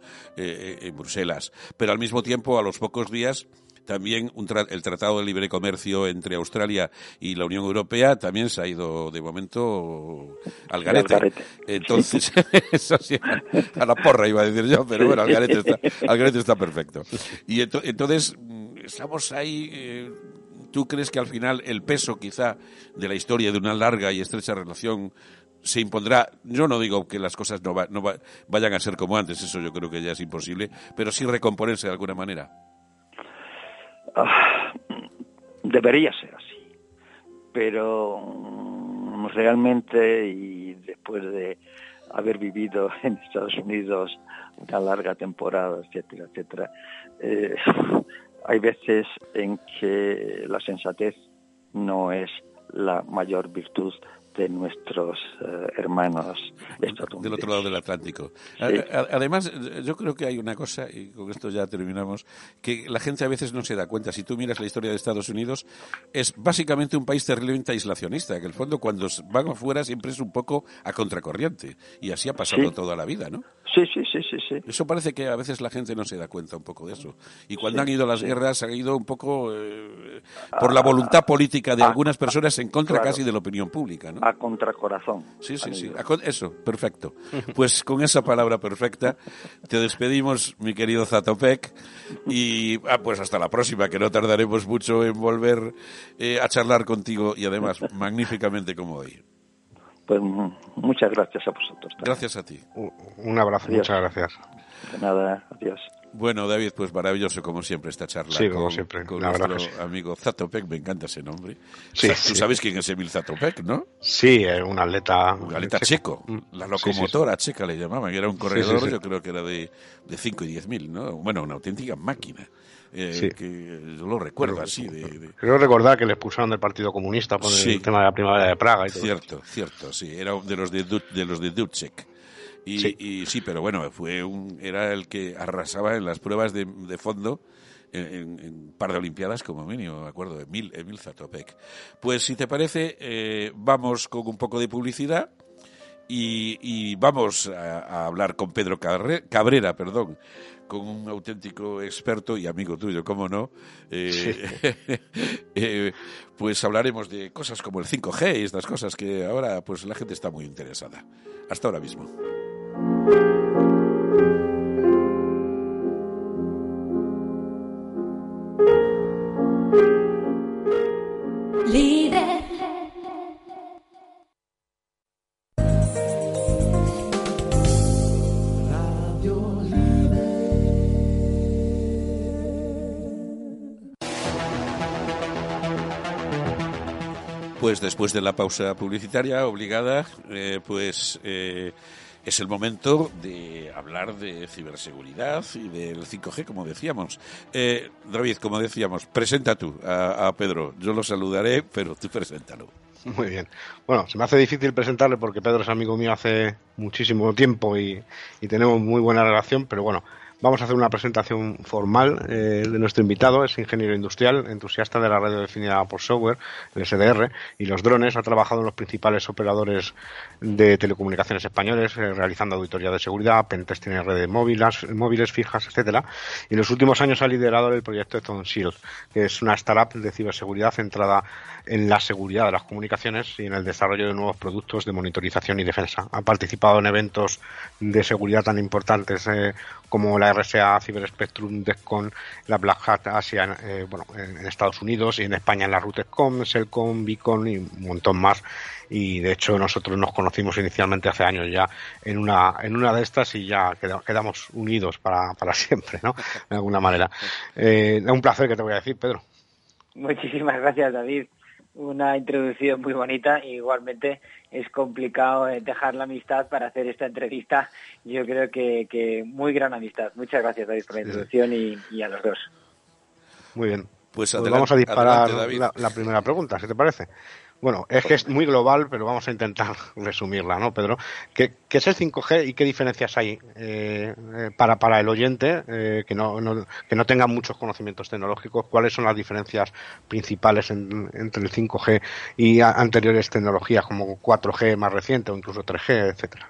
Speaker 4: Bruselas. Pero al mismo tiempo, a los pocos días, también el Tratado de Libre Comercio entre Australia y la Unión Europea también se ha ido de momento al garete. Entonces, eso sí, a la porra iba a decir yo, pero bueno, al garete está, al garete está perfecto. Y entonces, mm, estamos ahí. Eh, ¿Tú crees que al final el peso quizá de la historia de una larga y estrecha relación se impondrá, yo no digo que las cosas no, no vayan a ser como antes, eso yo creo que ya es imposible, pero sí recomponerse de alguna manera.
Speaker 6: Ah, debería ser así, pero mm, realmente y después de haber vivido en Estados Unidos una larga temporada, etcétera, etcétera, eh, hay veces en que la sensatez no es la mayor virtud de nuestros eh, hermanos.
Speaker 4: Del otro lado del Atlántico. Además, yo creo que hay una cosa, y con esto ya terminamos, que la gente a veces no se da cuenta. Si tú miras la historia de Estados Unidos, es básicamente un país terriblemente aislacionista, que el fondo cuando van afuera siempre es un poco a contracorriente. Y así ha pasado toda la vida, ¿no?
Speaker 6: Sí, sí, sí, sí, sí.
Speaker 4: Eso parece que a veces la gente no se da cuenta un poco de eso. Y cuando han ido las guerras, han ido un poco eh, por la voluntad política de algunas personas en contra casi de la opinión pública, ¿no?
Speaker 6: A contracorazón.
Speaker 4: Sí, sí, sí. eso, perfecto. Pues con esa palabra perfecta te despedimos, mi querido Zatopek, y ah, pues hasta la próxima, que no tardaremos mucho en volver eh, a charlar contigo y además magníficamente como hoy.
Speaker 6: Pues muchas gracias a vosotros.
Speaker 4: Gracias a ti.
Speaker 5: Un abrazo, muchas gracias.
Speaker 6: De nada, adiós.
Speaker 4: Bueno, David, pues maravilloso como siempre esta charla
Speaker 5: sí, como siempre.
Speaker 4: con nuestro amigo Zatopek, me encanta ese nombre. Sí, Tú sabes quién es Emil Zatopek, ¿no?
Speaker 5: Sí, es un atleta...
Speaker 4: Un atleta checo, mm. la locomotora checa le llamaban, era un corredor, yo creo que era de, de 5 y 10 mil, ¿no? Bueno, una auténtica máquina. Eh, que yo lo recuerdo así. De,
Speaker 5: Creo recordar que le expulsaron del Partido Comunista por el tema de la primavera de Praga. Y
Speaker 4: cierto, cierto, sí, era de los de, de los de Ducek. Y sí. y sí. pero bueno, fue un, era el que arrasaba en las pruebas de, de fondo en, un par de Olimpiadas como mínimo, me acuerdo, Emil, Emil Zatopek. Pues si te parece, eh, vamos con un poco de publicidad y, y vamos a, a, hablar con Pedro Cabrera, perdón, con un auténtico experto y amigo tuyo, cómo no, eh, eh, pues hablaremos de cosas como el 5G y estas cosas que ahora pues la gente está muy interesada. Hasta ahora mismo. Pues después de la pausa publicitaria obligada, eh, pues eh, es el momento de hablar de ciberseguridad y del 5G, como decíamos. Eh, David, como decíamos, presenta tú a, Pedro. Yo lo saludaré, pero tú preséntalo.
Speaker 5: Muy bien. Bueno, se me hace difícil presentarle porque Pedro es amigo mío hace muchísimo tiempo y, y tenemos muy buena relación, pero bueno, Vamos a hacer una presentación formal eh, de nuestro invitado. Es ingeniero industrial, entusiasta de la radio definida por software, el SDR, y los drones. Ha trabajado en los principales operadores de telecomunicaciones españoles, eh, realizando auditoría de seguridad, pentesting en redes móviles, móviles fijas, etcétera. Y en los últimos años ha liderado el proyecto Stone Shield, que es una startup de ciberseguridad centrada en la seguridad de las comunicaciones y en el desarrollo de nuevos productos de monitorización y defensa. Ha participado en eventos de seguridad tan importantes eh, como la RSA, Cyber Spectrum, DEFCON, la Black Hat Asia eh, bueno, en Estados Unidos y en España en la RUTECOM, Selcom, Beacon y un montón más. Y de hecho nosotros nos conocimos inicialmente hace años ya en una, en una de estas y ya quedamos unidos para, para siempre, ¿no? De alguna manera. Eh, un placer que te voy a decir, Pedro.
Speaker 7: Muchísimas gracias, David una introducción muy bonita. Igualmente es complicado eh, dejar la amistad para hacer esta entrevista. Yo creo que, que muy gran amistad. Muchas gracias, David, por la introducción y, a los dos.
Speaker 5: Muy bien. Pues, pues vamos a disparar la, la, primera pregunta, si te parece. Bueno, es que es muy global, pero vamos a intentar resumirla, ¿no, Pedro? ¿Qué, es el 5G y qué diferencias hay eh, eh, para, para el oyente eh, que, no, que no tenga muchos conocimientos tecnológicos? ¿Cuáles son las diferencias principales entre el 5G y anteriores tecnologías como 4G más reciente o incluso 3G, etcétera?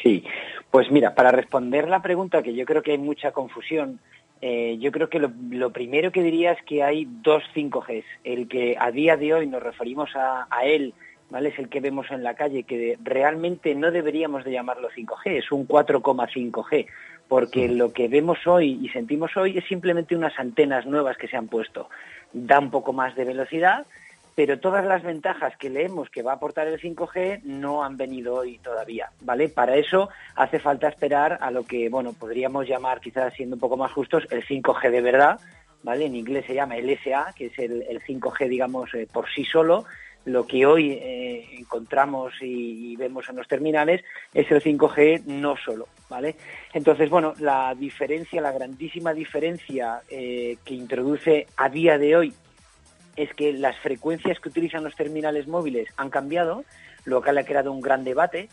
Speaker 7: Sí, pues mira, para responder la pregunta, que yo creo que hay mucha confusión, eh, yo creo que lo, primero que diría es que hay dos 5Gs. El que a día de hoy nos referimos a, él, ¿vale? Es el que vemos en la calle, que realmente no deberíamos de llamarlo 5G, es un 4,5G, porque lo que vemos hoy y sentimos hoy es simplemente unas antenas nuevas que se han puesto. Da un poco más de velocidad, pero todas las ventajas que leemos que va a aportar el 5G no han venido hoy todavía, ¿vale? Para eso hace falta esperar a lo que, bueno, podríamos llamar, quizás siendo un poco más justos, el 5G de verdad, ¿vale? En inglés se llama el SA, que es el, 5G, digamos, eh, por sí solo. Lo que hoy eh, encontramos y, vemos en los terminales es el 5G no solo, ¿vale? Entonces, bueno, la diferencia, la grandísima diferencia eh, que introduce a día de hoy es que las frecuencias que utilizan los terminales móviles han cambiado, lo cual ha creado un gran debate.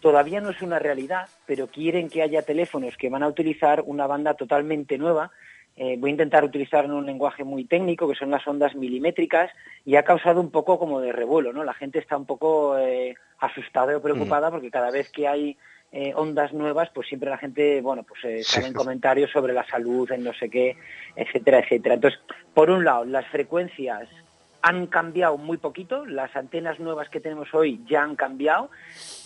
Speaker 7: Todavía no es una realidad, pero quieren que haya teléfonos que van a utilizar una banda totalmente nueva. Eh, voy a intentar utilizar un lenguaje muy técnico, que son las ondas milimétricas, y ha causado un poco como de revuelo, ¿no? La gente está un poco eh, asustada o preocupada mm. porque cada vez que hay eh, ondas nuevas, pues siempre la gente, bueno, pues eh, sale en comentarios sobre la salud, en no sé qué, etcétera, etcétera. Entonces, por un lado, las frecuencias han cambiado muy poquito, las antenas nuevas que tenemos hoy ya han cambiado,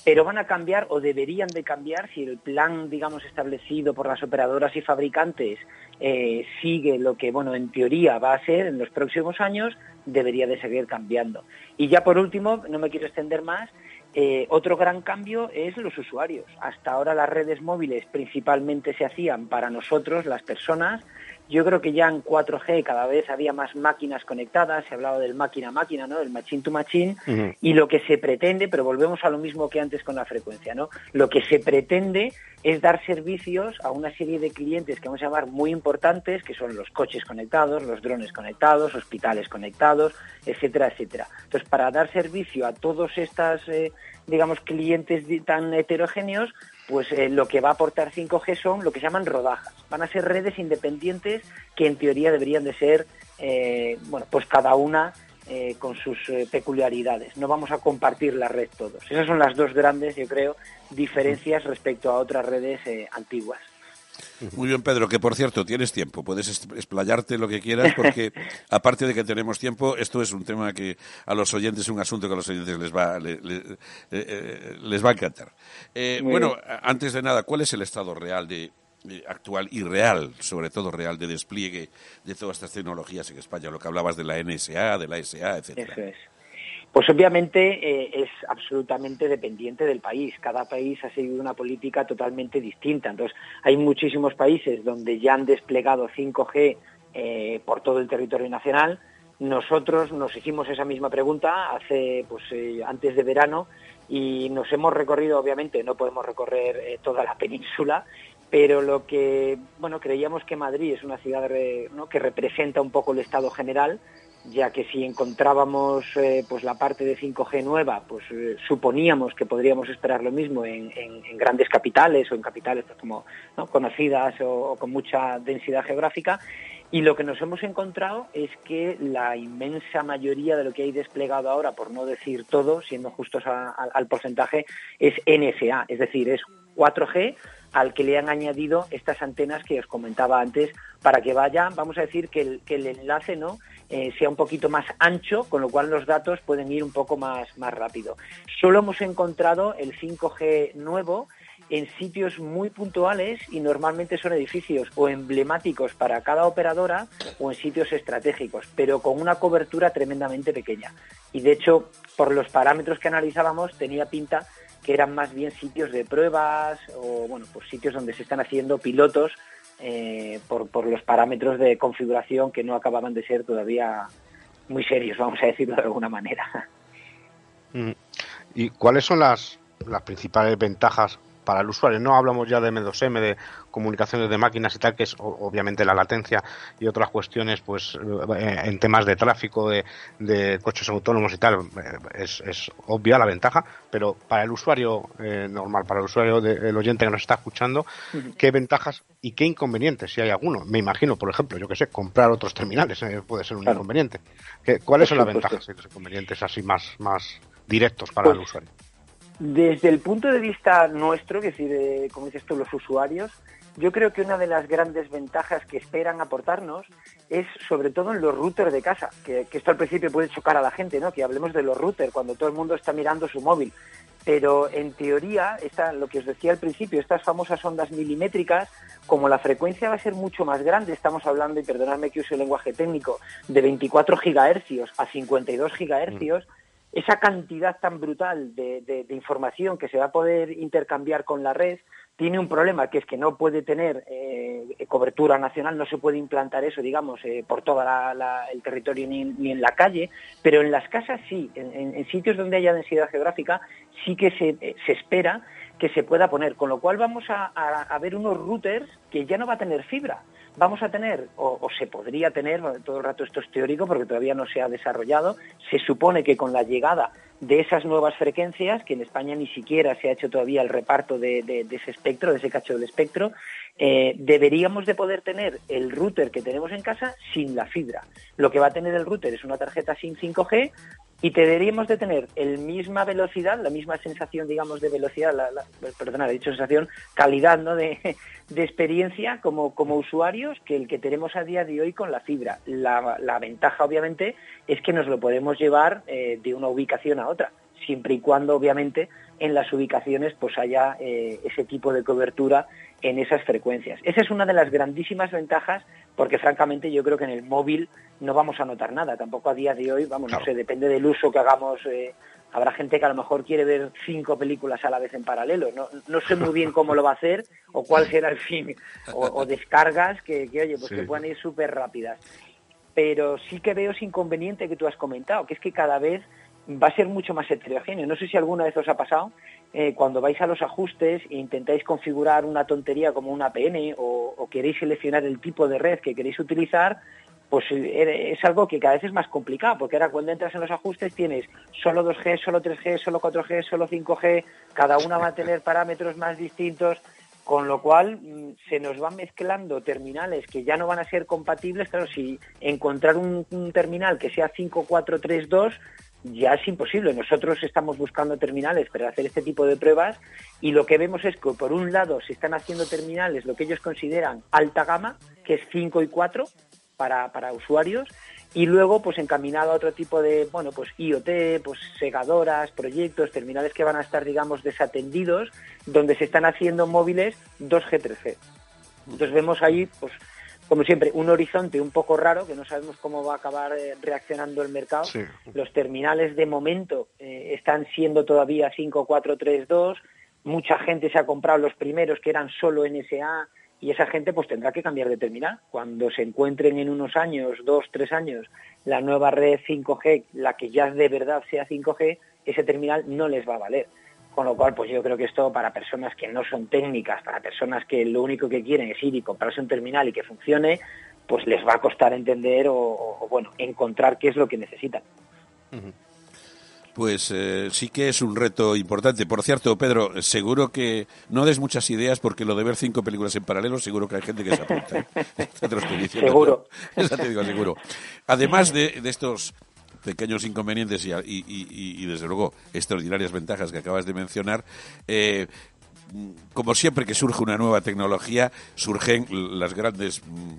Speaker 7: pero van a cambiar o deberían de cambiar si el plan, digamos, establecido por las operadoras y fabricantes eh, sigue lo que, bueno, en teoría va a ser en los próximos años, debería de seguir cambiando. Y ya por último, no me quiero extender más, eh, otro gran cambio es los usuarios. Hasta ahora las redes móviles principalmente se hacían para nosotros, las personas, yo creo que ya en 4G cada vez había más máquinas conectadas, se hablaba del máquina a máquina, ¿no? Del machine to machine, y lo que se pretende, pero volvemos a lo mismo que antes con la frecuencia, ¿no? Lo que se pretende es dar servicios a una serie de clientes que vamos a llamar muy importantes, que son los coches conectados, los drones conectados, hospitales conectados, etcétera, etcétera. Entonces, para dar servicio a todos estos, eh, digamos, clientes tan heterogéneos, pues eh, lo que va a aportar 5G son lo que se llaman rodajas. Van a ser redes independientes que en teoría deberían de ser, eh, bueno, pues cada una eh, con sus peculiaridades. No vamos a compartir la red todos. Esas son las dos grandes, yo creo, diferencias respecto a otras redes antiguas.
Speaker 4: Muy bien, Pedro, que por cierto, tienes tiempo, puedes explayarte lo que quieras, porque aparte de que tenemos tiempo, esto es un tema que a los oyentes, es un asunto que a los oyentes les va, les, eh, eh, les va a encantar. Eh, bueno, antes de nada, ¿cuál es el estado real de, actual y real, sobre todo real, de despliegue de todas estas tecnologías en España? Lo que hablabas de la NSA, de la SA, etcétera.
Speaker 7: Eso es. Pues obviamente eh, es absolutamente dependiente del país. Cada país ha seguido una política totalmente distinta. Entonces, hay muchísimos países donde ya han desplegado 5G eh, por todo el territorio nacional. Nosotros nos hicimos esa misma pregunta hace, pues, eh, antes de verano y nos hemos recorrido, obviamente, no podemos recorrer toda la península, pero lo que, bueno, creíamos que Madrid es una ciudad que representa un poco el estado general ya que si encontrábamos eh, pues la parte de 5G nueva, pues eh, suponíamos que podríamos esperar lo mismo en, grandes capitales o en capitales pues, como conocidas o, con mucha densidad geográfica. Y lo que nos hemos encontrado es que la inmensa mayoría de lo que hay desplegado ahora, por no decir todo, siendo justos al porcentaje, es NSA, es decir, es 4G al que le han añadido estas antenas que os comentaba antes para que vaya, vamos a decir que el enlace no eh, sea un poquito más ancho, con lo cual los datos pueden ir un poco más, más rápido. Solo hemos encontrado el 5G nuevo en sitios muy puntuales y normalmente son edificios o emblemáticos para cada operadora o en sitios estratégicos, pero con una cobertura tremendamente pequeña. Y de hecho, por los parámetros que analizábamos, tenía pinta que eran más bien sitios de pruebas o bueno, pues sitios donde se están haciendo pilotos eh, por, por los parámetros de configuración que no acababan de ser todavía muy serios, vamos a decirlo de alguna manera.
Speaker 5: Mm. ¿Y cuáles son las, las principales ventajas para el usuario. No hablamos ya de M2M, de comunicaciones de máquinas y tal, que es obviamente la latencia y otras cuestiones, pues eh, en temas de tráfico, de, coches autónomos y tal, eh, es, obvia la ventaja, pero para el usuario eh, normal, para el usuario, el oyente que nos está escuchando, ¿qué ventajas y qué inconvenientes, si hay alguno? Me imagino, por ejemplo, yo que sé, comprar otros terminales puede ser un inconveniente. ¿Cuáles son las ventajas y los inconvenientes así más, más directos para el pues usuario?
Speaker 7: Desde el punto de vista nuestro, es decir, como dices tú, los usuarios, yo creo que una de las grandes ventajas que esperan aportarnos es sobre todo en los routers de casa, que, esto al principio puede chocar a la gente, ¿no? Que hablemos de los routers cuando todo el mundo está mirando su móvil. Pero en teoría, lo que os decía al principio, estas famosas ondas milimétricas, como la frecuencia va a ser mucho más grande, estamos hablando, y perdonadme que use el lenguaje técnico, de 24 gigahercios a 52 gigahercios, esa cantidad tan brutal de, información que se va a poder intercambiar con la red tiene un problema que es que no puede tener eh, cobertura nacional, no se puede implantar eso, digamos, eh, por todo el territorio ni, en la calle, pero en las casas sí, en, sitios donde haya densidad geográfica sí que se, eh, se, espera que se pueda poner, con lo cual vamos a, a ver unos routers que ya no va a tener fibra, vamos a tener, o, se podría tener, todo el rato esto es teórico porque todavía no se ha desarrollado, se supone que con la llegada de esas nuevas frecuencias, que en España ni siquiera se ha hecho todavía el reparto de, ese espectro, de ese cacho del espectro, eh, deberíamos de poder tener el router que tenemos en casa sin la fibra. Lo que va a tener el router es una tarjeta SIM 5G y deberíamos de tener el misma velocidad, la misma sensación, digamos, de velocidad, la, perdona, he dicho sensación, calidad ¿no? de, experiencia como, como usuarios que el que tenemos a día de hoy con la fibra. La, ventaja, obviamente, es que nos lo podemos llevar eh, de una ubicación a otra, siempre y cuando, obviamente, en las ubicaciones pues haya eh, ese tipo de cobertura en esas frecuencias. Esa es una de las grandísimas ventajas porque francamente yo creo que en el móvil no vamos a notar nada, tampoco a día de hoy, vamos, no sé, depende del uso que hagamos. Eh, habrá gente que a lo mejor quiere ver cinco películas a la vez en paralelo. No, no sé muy bien cómo lo va a hacer o cuál será el fin. O, descargas que, oye, pues que puedan ir súper rápidas. Pero sí que veo ese inconveniente que tú has comentado, que es que cada vez va a ser mucho más heterogéneo. No sé si alguna vez os ha pasado eh, cuando vais a los ajustes e intentáis configurar una tontería como una APN o, queréis seleccionar el tipo de red que queréis utilizar, pues eh, es algo que cada vez es más complicado, porque ahora cuando entras en los ajustes tienes solo 2G, solo 3G, solo 4G, solo 5G, cada una va a tener parámetros más distintos, con lo cual mm, se nos van mezclando terminales que ya no van a ser compatibles. Claro, si encontrar un, un terminal que sea 5432 ya es imposible. Nosotros estamos buscando terminales para hacer este tipo de pruebas y lo que vemos es que por un lado se están haciendo terminales lo que ellos consideran alta gama, que es 5 y 4 para, para usuarios, y luego pues encaminado a otro tipo de, bueno, pues IoT, pues segadoras, proyectos, terminales que van a estar, digamos, desatendidos, donde se están haciendo móviles 2G, 3G. Entonces vemos ahí, pues como siempre, un horizonte un poco raro, que no sabemos cómo va a acabar eh, reaccionando el mercado. Los terminales de momento eh, están siendo todavía 5432. Mucha gente se ha comprado los primeros que eran solo NSA y esa gente pues tendrá que cambiar de terminal. Cuando se encuentren en unos años, dos, tres años, la nueva red 5G, la que ya de verdad sea 5G, ese terminal no les va a valer. Con lo cual, pues yo creo que esto para personas que no son técnicas, para personas que lo único que quieren es ir y comprarse un terminal y que funcione, pues les va a costar entender o, bueno, encontrar qué es lo que necesitan.
Speaker 4: Pues eh, sí que es un reto importante. Por cierto, Pedro, seguro que no des muchas ideas porque lo de ver cinco películas en paralelo, seguro que hay gente que se apunta. ¿eh?
Speaker 7: seguro.
Speaker 4: te digo, seguro. Además de, de estos pequeños inconvenientes y, desde luego extraordinarias ventajas que acabas de mencionar, eh, como siempre que surge una nueva tecnología, surgen las grandes mm,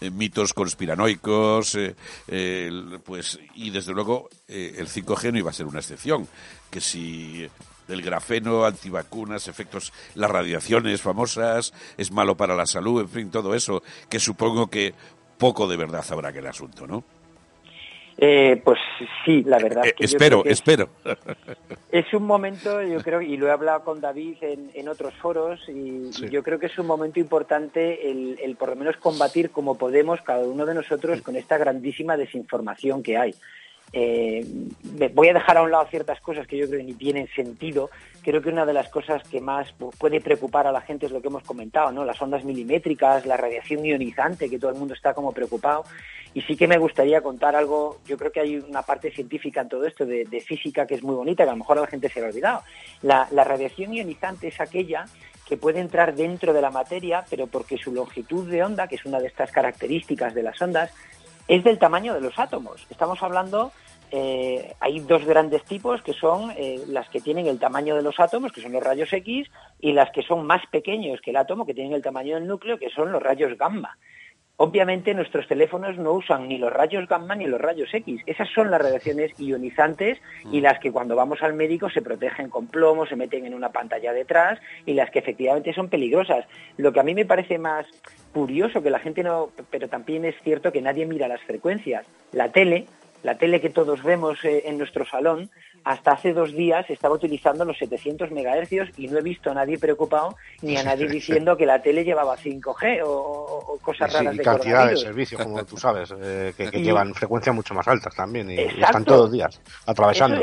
Speaker 4: eh, mitos conspiranoicos, eh, pues y desde luego el 5G no iba a ser una excepción, que si el grafeno, antivacunas, efectos, las radiaciones famosas, es malo para la salud, en fin, todo eso, que supongo que poco de verdad habrá que el asunto, ¿no?
Speaker 7: Eh, pues sí, la verdad.
Speaker 4: que espero, espero.
Speaker 7: Es un momento, yo creo, y lo he hablado con David en, otros foros, y, yo creo que es un momento importante el, el, por lo menos combatir como podemos cada uno de nosotros con esta grandísima desinformación que hay. Eh, voy a dejar a un lado ciertas cosas que yo creo que ni tienen sentido. Creo que una de las cosas que más puede preocupar a la gente es lo que hemos comentado, ¿no? Las ondas milimétricas, la radiación ionizante, que todo el mundo está como preocupado. Y sí que me gustaría contar algo, yo creo que hay una parte científica en todo esto de, física que es muy bonita, que a lo mejor a la gente se le ha olvidado. La, la radiación ionizante es aquella que puede entrar dentro de la materia, pero porque su longitud de onda, que es una de estas características de las ondas, es del tamaño de los átomos. Estamos hablando, eh, hay dos grandes tipos que son eh, las que tienen el tamaño de los átomos, que son los rayos X, y las que son más pequeños que el átomo, que tienen el tamaño del núcleo, que son los rayos gamma. Obviamente nuestros teléfonos no usan ni los rayos gamma ni los rayos X. Esas son las radiaciones ionizantes y mm. las que cuando vamos al médico se protegen con plomo, se meten en una pantalla detrás y las que efectivamente son peligrosas. Lo que a mí me parece más curioso que la gente no, pero también es cierto que nadie mira las frecuencias. La tele, la tele que todos vemos eh, en nuestro salón, hasta hace dos días estaba utilizando los 700 megahercios y no he visto a nadie preocupado ni a nadie diciendo que la tele llevaba 5G o, cosas raras
Speaker 5: y cantidad de servicios, como tú sabes, eh, que, llevan frecuencias mucho más altas también y, están todos los días atravesando.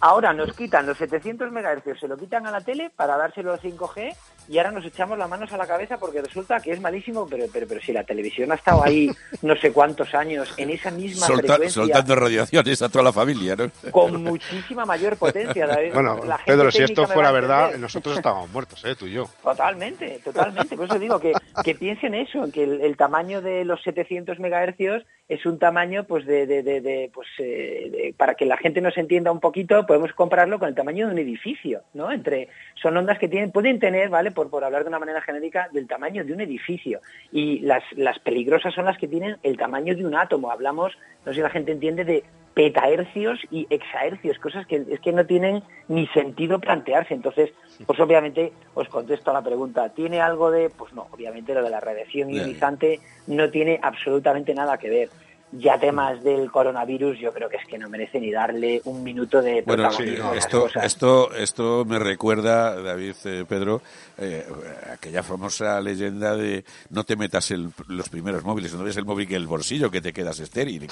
Speaker 7: Ahora nos quitan los 700 MHz, se lo quitan a la tele para dárselo al 5G y ahora nos echamos las manos a la cabeza porque resulta que es malísimo, pero, pero, pero si la televisión ha estado ahí no sé cuántos años en esa misma frecuencia...
Speaker 4: Soltando radiaciones a toda la familia, ¿no?
Speaker 7: Con muchísima mayor potencia.
Speaker 5: Bueno, Pedro, si esto fuera verdad, nosotros estábamos muertos, ¿eh? Tú y yo.
Speaker 7: Totalmente, totalmente. Por eso digo que, que piensen eso, que el, tamaño de los 700 MHz es un tamaño pues de, de, de, pues eh, para que la gente nos entienda un poquito podemos compararlo con el tamaño de un edificio no entre son ondas que tienen pueden tener vale por, por hablar de una manera genérica del tamaño de un edificio y las las peligrosas son las que tienen el tamaño de un átomo hablamos no sé si la gente entiende de petahercios y exahercios, cosas que es que no tienen ni sentido plantearse. Entonces, pues obviamente os contesto a la pregunta, ¿tiene algo de...? Pues no, obviamente lo de la radiación ionizante no tiene absolutamente nada que ver ya temas del coronavirus yo creo que es que no merece ni darle un minuto de
Speaker 4: bueno esto esto esto me recuerda David eh, Pedro eh, aquella famosa leyenda de no te metas en los primeros móviles no ves el móvil que el bolsillo que te quedas estéril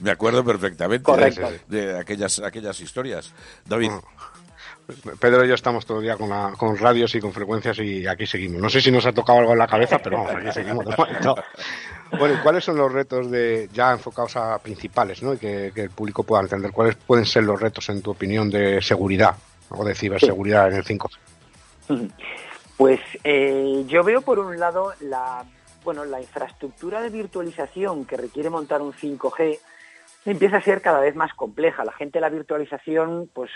Speaker 4: me acuerdo perfectamente de, aquellas aquellas historias. David
Speaker 5: Pedro y yo estamos todo día con, con radios y con frecuencias y aquí seguimos. No sé si nos ha tocado algo en la cabeza, pero vamos, aquí seguimos. Bueno, ¿cuáles son los retos de ya enfocados a principales, ¿no? Y que, el público pueda entender. ¿Cuáles pueden ser los retos, en tu opinión, de seguridad o de ciberseguridad en el 5G?
Speaker 7: Pues eh, yo veo por un lado la bueno la infraestructura de virtualización que requiere montar un 5G empieza a ser cada vez más compleja. La gente la virtualización pues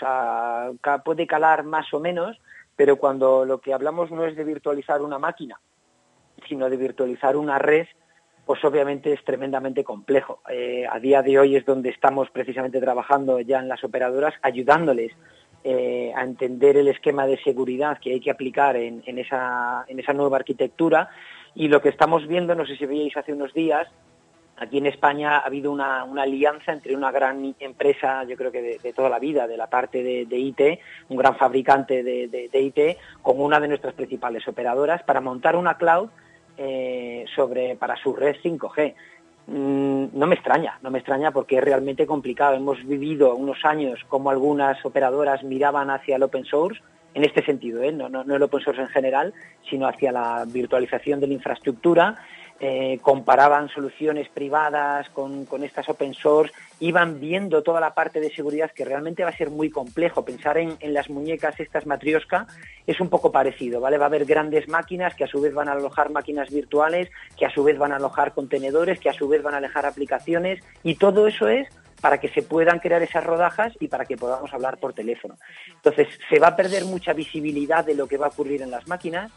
Speaker 7: puede calar más o menos, pero cuando lo que hablamos no es de virtualizar una máquina, sino de virtualizar una red, pues obviamente es tremendamente complejo. Eh, a día de hoy es donde estamos precisamente trabajando ya en las operadoras, ayudándoles eh, a entender el esquema de seguridad que hay que aplicar en esa nueva arquitectura. Y lo que estamos viendo, no sé si veíais hace unos días, aquí en España ha habido una, alianza entre una gran empresa, yo creo que de, toda la vida, de la parte de, IT, un gran fabricante de, IT, con una de nuestras principales operadoras para montar una cloud eh, sobre para su red 5G. Mm, no me extraña, no me extraña porque es realmente complicado. Hemos vivido unos años como algunas operadoras miraban hacia el open source, en este sentido, ¿eh? no, el open source en general, sino hacia la virtualización de la infraestructura eh, comparaban soluciones privadas con, estas open source, iban viendo toda la parte de seguridad que realmente va a ser muy complejo. Pensar en, las muñecas estas matrioska es un poco parecido, ¿vale? Va a haber grandes máquinas que a su vez van a alojar máquinas virtuales, que a su vez van a alojar contenedores, que a su vez van a alojar aplicaciones y todo eso es para que se puedan crear esas rodajas y para que podamos hablar por teléfono. Entonces, se va a perder mucha visibilidad de lo que va a ocurrir en las máquinas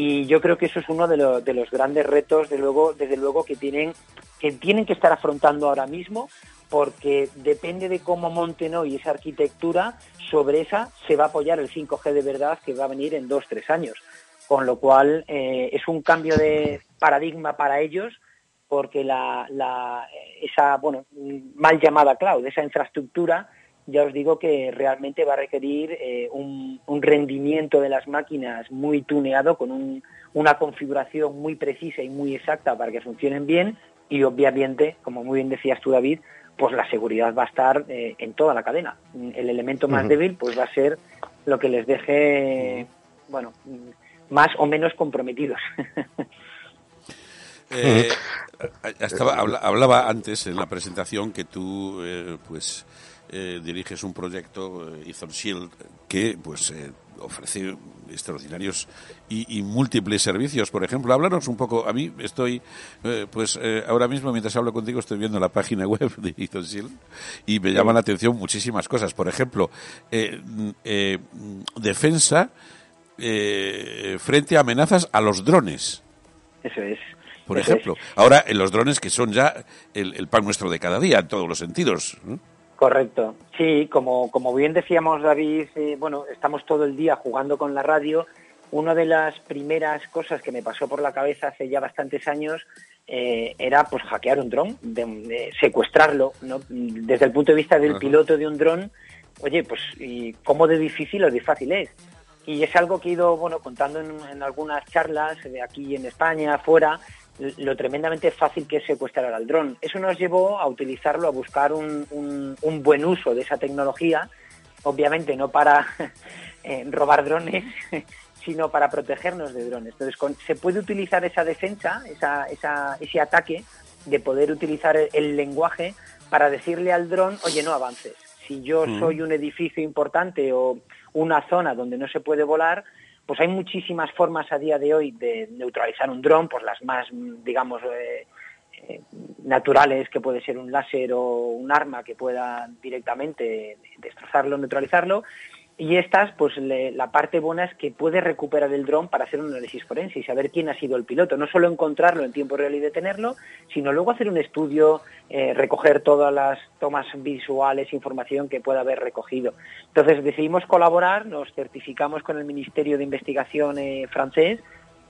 Speaker 7: y yo creo que eso es uno de, los grandes retos, de luego, desde luego, que tienen, que tienen que estar afrontando ahora mismo, porque depende de cómo monten hoy esa arquitectura, sobre esa se va a apoyar el 5G de verdad que va a venir en dos, tres años. Con lo cual eh, es un cambio de paradigma para ellos, porque la, esa bueno, mal llamada cloud, esa infraestructura, ya os digo que realmente va a requerir eh, un, rendimiento de las máquinas muy tuneado, con una configuración muy precisa y muy exacta para que funcionen bien y obviamente, como muy bien decías tú David, pues la seguridad va a estar eh, en toda la cadena. El elemento más débil pues va a ser lo que les deje, bueno, más o menos comprometidos.
Speaker 4: Eh, hablaba antes en la presentación que tú, pues, eh, diriges un proyecto, eh, Ethon Shield, que pues eh, ofrece extraordinarios y, múltiples servicios. Por ejemplo, háblanos un poco. A mí estoy, pues ahora mismo mientras hablo contigo estoy viendo la página web de Ethon Shield y me llaman la atención muchísimas cosas. Por ejemplo, defensa frente a amenazas a los drones.
Speaker 7: Eso es.
Speaker 4: Por ejemplo, ahora en los drones que son ya el, pan nuestro de cada día en todos los sentidos.
Speaker 7: Correcto. Sí, como, como bien decíamos David, eh, bueno, estamos todo el día jugando con la radio. Una de las primeras cosas que me pasó por la cabeza hace ya bastantes años eh, era pues hackear un dron, de, secuestrarlo, ¿no? Desde el punto de vista del piloto de un dron, oye, pues y cómo de difícil o de fácil es. Y es algo que he ido bueno contando en, en algunas charlas de aquí en España, fuera, lo tremendamente fácil que es secuestrar al dron. Eso nos llevó a utilizarlo, a buscar un, un, buen uso de esa tecnología, obviamente no para eh, robar drones, sino para protegernos de drones. Entonces, se puede utilizar esa defensa, esa, esa, ese ataque de poder utilizar el, lenguaje para decirle al dron, oye, no avances. Si yo soy un edificio importante o una zona donde no se puede volar, pues hay muchísimas formas a día de hoy de neutralizar un dron, pues las más, digamos, eh, eh, naturales, que puede ser un láser o un arma que pueda directamente destrozarlo, neutralizarlo, y estas, pues la parte buena es que puede recuperar el dron para hacer un análisis forense y saber quién ha sido el piloto. No solo encontrarlo en tiempo real y detenerlo, sino luego hacer un estudio, eh, recoger todas las tomas visuales, información que pueda haber recogido. Entonces decidimos colaborar, nos certificamos con el Ministerio de Investigación eh, francés,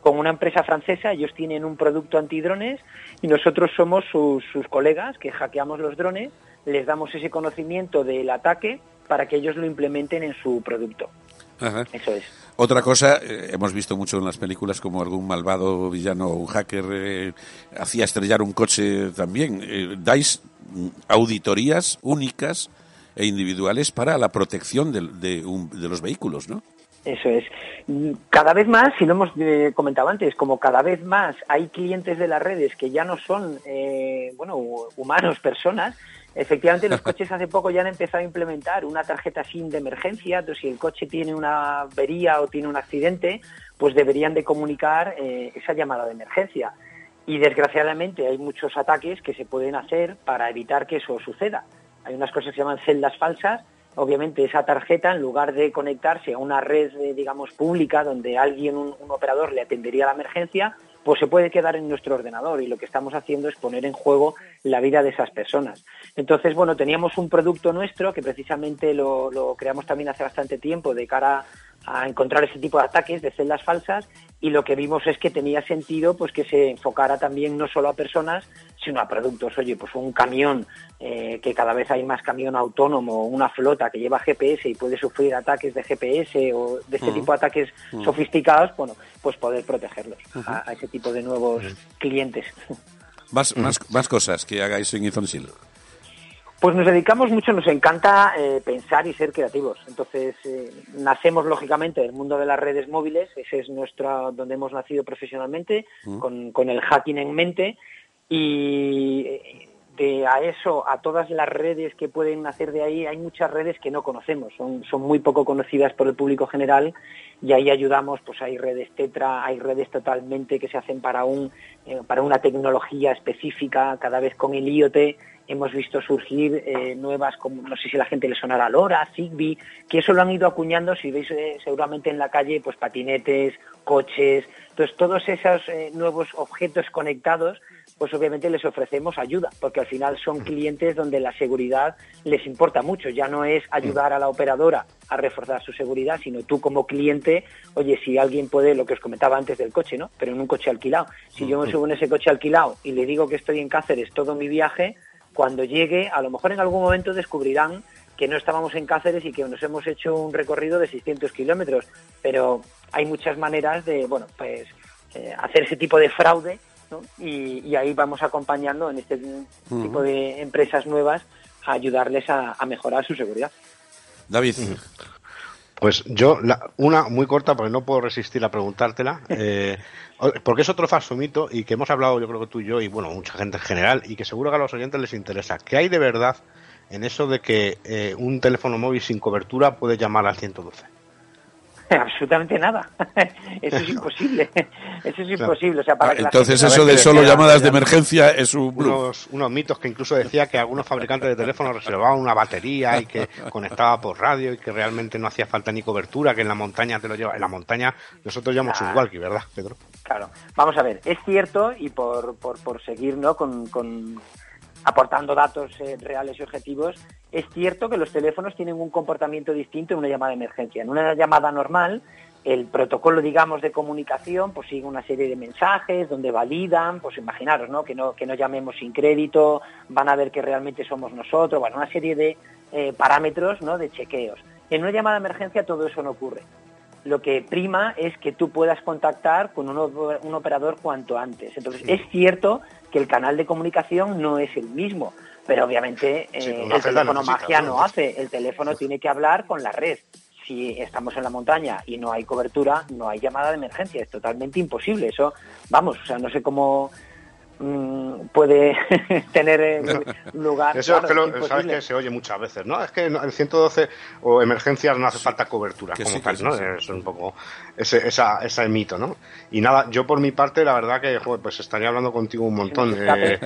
Speaker 7: con una empresa francesa, ellos tienen un producto antidrones y nosotros somos sus, sus colegas que hackeamos los drones, les damos ese conocimiento del ataque para que ellos lo implementen en su producto. Eso es.
Speaker 4: Otra cosa, eh, hemos visto mucho en las películas como algún malvado villano o un hacker eh, hacía estrellar un coche también. Eh, dais mm, auditorías únicas e individuales para la protección de, de, los vehículos, ¿no?
Speaker 7: Eso es. Cada vez más, si lo hemos comentado antes, como cada vez más hay clientes de las redes que ya no son, bueno, humanos, personas, Efectivamente, los coches hace poco ya han empezado a implementar una tarjeta SIM de emergencia. Entonces, si el coche tiene una avería o tiene un accidente, pues deberían de comunicar eh, esa llamada de emergencia. Y desgraciadamente hay muchos ataques que se pueden hacer para evitar que eso suceda. Hay unas cosas que se llaman celdas falsas. Obviamente esa tarjeta, en lugar de conectarse a una red, eh, digamos, pública donde alguien, un operador, le atendería la emergencia, pues se puede quedar en nuestro ordenador y lo que estamos haciendo es poner en juego la vida de esas personas. Entonces, bueno, teníamos un producto nuestro que precisamente lo, lo creamos también hace bastante tiempo de cara a encontrar ese tipo de ataques de celdas falsas y lo que vimos es que tenía sentido pues que se enfocara también no solo a personas sino a productos. Oye pues un camión eh, que cada vez hay más camión autónomo una flota que lleva GPS y puede sufrir ataques de GPS o de este tipo de ataques sofisticados bueno pues poder protegerlos a, ese tipo de nuevos clientes.
Speaker 4: Más, más, más cosas que hagáis en Ithonsil
Speaker 7: pues nos dedicamos mucho, nos encanta eh, pensar y ser creativos. Entonces, eh, nacemos lógicamente del mundo de las redes móviles, ese es nuestra, donde hemos nacido profesionalmente, mm. con, el hacking en mente, y eh, de a eso, a todas las redes que pueden nacer de ahí, hay muchas redes que no conocemos, son, son muy poco conocidas por el público general, y ahí ayudamos, pues hay redes Tetra, hay redes totalmente que se hacen para, un, para una tecnología específica, cada vez con el IoT, hemos visto surgir eh, nuevas, como no sé si la gente le sonará Lora, Zigbee, que eso lo han ido acuñando, si veis eh, seguramente en la calle, pues patinetes, coches, entonces todos esos eh, nuevos objetos conectados, pues obviamente les ofrecemos ayuda, porque al final son clientes donde la seguridad les importa mucho, ya no es ayudar a la operadora a reforzar su seguridad, sino tú como cliente, oye, si alguien puede, lo que os comentaba antes del coche, ¿no? Pero en un coche alquilado, si yo me subo en ese coche alquilado y le digo que estoy en Cáceres todo mi viaje, cuando llegue, a lo mejor en algún momento descubrirán que no estábamos en Cáceres y que nos hemos hecho un recorrido de 600 kilómetros, pero hay muchas maneras de, bueno, pues eh, hacer ese tipo de fraude y, ahí vamos acompañando en este tipo de empresas nuevas a ayudarles a, mejorar su seguridad.
Speaker 4: David.
Speaker 5: Pues yo, una muy corta, porque no puedo resistir a preguntártela, eh, porque es otro falso mito y que hemos hablado yo creo que tú y yo, y bueno, mucha gente en general, y que seguro que a los oyentes les interesa. ¿Qué hay de verdad en eso de que eh, un teléfono móvil sin cobertura puede llamar al 112?
Speaker 7: absolutamente nada. eso es imposible. Eso es imposible. O sea, para
Speaker 4: Entonces eso de solo llamadas de emergencia es un...
Speaker 5: Unos, unos mitos que incluso decía que algunos fabricantes de teléfonos reservaban una batería y que conectaba por radio y que realmente no hacía falta ni cobertura, que en la montaña te lo lleva. En la montaña nosotros llamamos un walkie, ¿verdad, Pedro?
Speaker 7: Claro. Vamos a ver, es cierto y por, por, por seguir ¿no? con, con aportando datos eh, reales y objetivos, es cierto que los teléfonos tienen un comportamiento distinto en una llamada de emergencia. En una llamada normal, el protocolo, digamos, de comunicación, pues sigue una serie de mensajes donde validan, pues imaginaros, ¿no? Que no, que no llamemos sin crédito, van a ver que realmente somos nosotros, bueno, una serie de eh, parámetros, ¿no? De chequeos. En una llamada de emergencia todo eso no ocurre. lo que prima es que tú puedas contactar con un, un operador cuanto antes. Entonces, es cierto que el canal de comunicación no es el mismo, pero obviamente eh, el teléfono magia no hace, el teléfono tiene que hablar con la red. Si estamos en la montaña y no hay cobertura, no hay llamada de emergencia, es totalmente imposible. Eso, vamos, o sea, no sé cómo puede tener lugar.
Speaker 5: Eso es que sabes que se oye muchas veces, ¿no? Es que el 112 o emergencias no hace falta cobertura, como tal, ¿no? Es un poco ese, esa, ese mito, ¿no? Y nada, yo por mi parte, la verdad que, pues estaría hablando contigo un montón. Eh,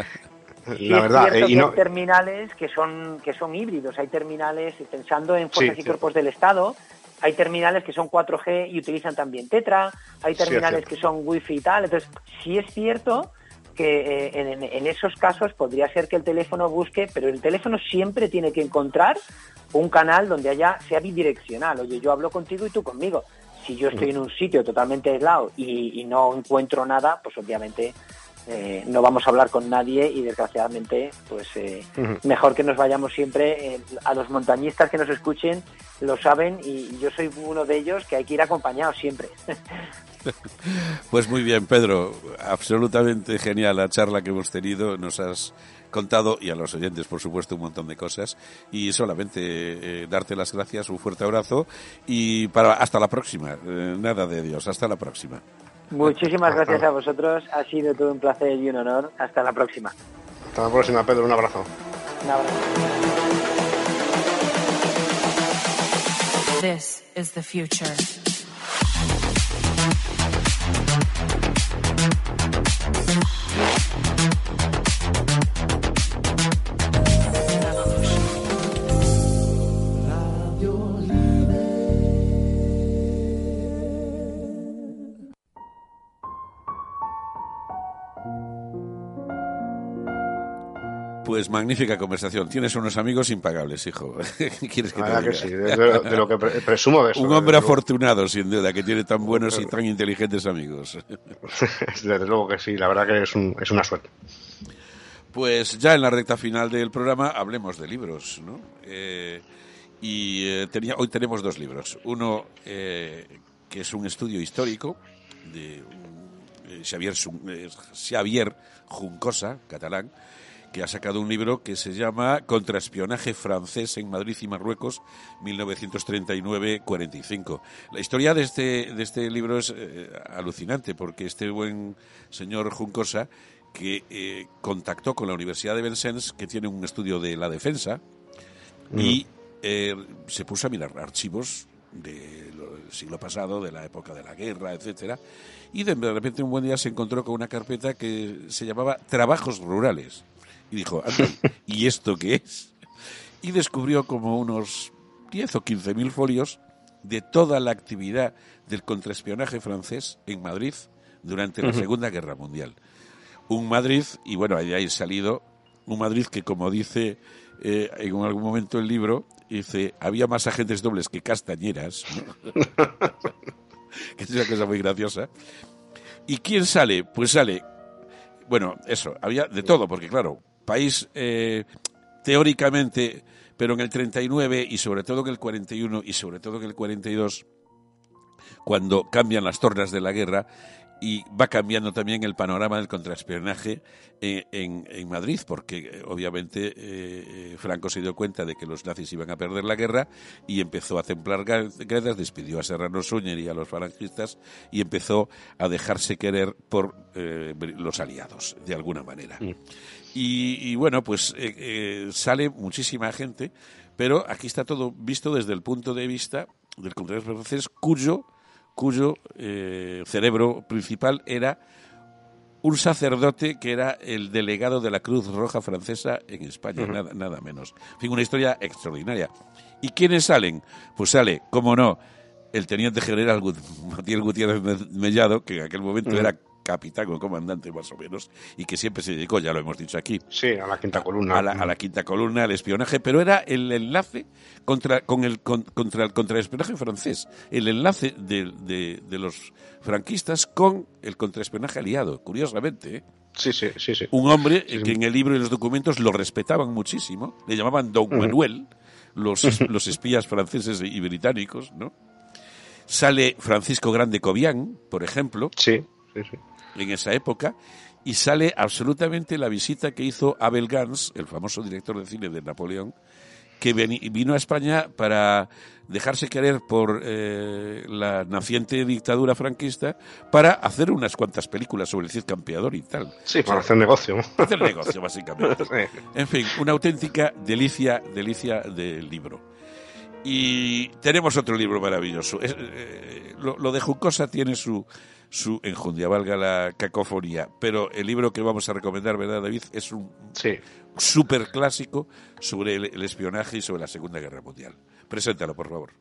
Speaker 7: la verdad, eh, y no... hay terminales que son que son híbridos, hay terminales pensando en fuerzas y cuerpos del Estado, hay terminales que son 4G y utilizan también Tetra, hay terminales que son Wi-Fi y tal, entonces sí es cierto que eh, en, esos casos podría ser que el teléfono busque, pero el teléfono siempre tiene que encontrar un canal donde haya sea bidireccional. Oye, yo hablo contigo y tú conmigo. Si yo estoy en un sitio totalmente aislado y, no encuentro nada, pues obviamente eh, no vamos a hablar con nadie y desgraciadamente, pues eh, mejor que nos vayamos siempre. a los montañistas que nos escuchen lo saben y yo soy uno de ellos que hay que ir acompañado siempre.
Speaker 4: Pues muy bien, Pedro, absolutamente genial la charla que hemos tenido, nos has contado y a los oyentes, por supuesto, un montón de cosas y solamente eh, darte las gracias, un fuerte abrazo y para hasta la próxima. Eh, nada de Dios, hasta la próxima.
Speaker 7: Muchísimas gracias a vosotros, ha sido todo un placer y un honor. Hasta la próxima.
Speaker 5: Hasta la próxima, Pedro, un abrazo.
Speaker 7: Un abrazo.
Speaker 8: This is the future.
Speaker 4: Pues magnífica conversación. Tienes unos amigos impagables, hijo.
Speaker 5: ¿Quieres que te sí, de, lo que presumo de eso.
Speaker 4: Un hombre afortunado, sin duda, que tiene tan buenos y tan inteligentes amigos.
Speaker 5: Desde luego que sí, la verdad que es, un, es una suerte.
Speaker 4: Pues ya en la recta final del programa hablemos de libros, ¿no? Eh, y eh, tenía, hoy tenemos dos libros. Uno eh, que es un estudio histórico de Xavier, Xavier Juncosa, catalán, que ha sacado un libro que se llama Contraespionaje francés en Madrid y Marruecos, 1939-45. La historia de este, de este libro es eh, alucinante, porque este buen señor Juncosa, que eh, contactó con la Universidad de Vincennes, que tiene un estudio de la defensa, y eh, se puso a mirar archivos del siglo pasado, de la época de la guerra, etcétera, y de repente un buen día se encontró con una carpeta que se llamaba Trabajos Rurales y dijo, ¿y esto qué es? Y descubrió como unos 10 o 15 mil folios de toda la actividad del contraespionaje francés en Madrid durante la Segunda Guerra Mundial. Un Madrid, y bueno, ahí ha salido, un Madrid que como dice eh, en algún momento el libro, dice, había más agentes dobles que castañeras, que es una cosa muy graciosa. ¿Y quién sale? Pues sale, bueno, eso, había de todo, porque claro, país eh, teóricamente, pero en el 39 y sobre todo en el 41 y sobre todo en el 42, cuando cambian las tornas de la guerra, y va cambiando también el panorama del contraespionaje eh, en, en, Madrid, porque eh, obviamente eh, Franco se dio cuenta de que los nazis iban a perder la guerra y empezó a templar guerras, despidió a Serrano Suñer y a los falangistas y empezó a dejarse querer por los aliados, de alguna manera. Mm. Y, bueno, pues sale muchísima gente, pero aquí está todo visto desde el punto de vista del contraespionaje francés, cuyo cuyo eh, cerebro principal era un sacerdote que era el delegado de la Cruz Roja Francesa en España, nada, nada, menos. En fin, una historia extraordinaria. ¿Y quiénes salen? Pues sale, como no, el teniente general Matías Gutiérrez Mellado, que en aquel momento era capitán o comandante más o menos, y que siempre se dedicó, ya lo hemos dicho aquí.
Speaker 5: Sí, a la quinta columna.
Speaker 4: A la, quinta columna, al espionaje, pero era el enlace contra, con el, contra, el, espionaje francés, el enlace de, de, los franquistas con el contraespionaje aliado, curiosamente. ¿eh?
Speaker 5: Sí, sí, sí, sí.
Speaker 4: Un hombre que en el libro y los documentos lo respetaban muchísimo, le llamaban Don Manuel, los, los espías franceses y británicos, ¿no? Sale Francisco Grande Cobian, por ejemplo.
Speaker 5: Sí, sí, sí.
Speaker 4: En esa época. Y sale absolutamente la visita que hizo Abel Gans, el famoso director de cine de Napoleón, que vino a España para dejarse querer por eh, la naciente dictadura franquista para hacer unas cuantas películas sobre el Cid Campeador y tal.
Speaker 5: Sí, para hacer negocio.
Speaker 4: Hacer negocio, básicamente. En fin, una auténtica delicia, delicia del libro. Y tenemos otro libro maravilloso. Eh, lo, de Juncosa tiene su, su enjundia, valga la cacofonía. Pero el libro que vamos a recomendar, ¿verdad, David? Es un
Speaker 5: sí.
Speaker 4: súper clásico sobre el, espionaje y sobre la Segunda Guerra Mundial. Preséntalo, por favor.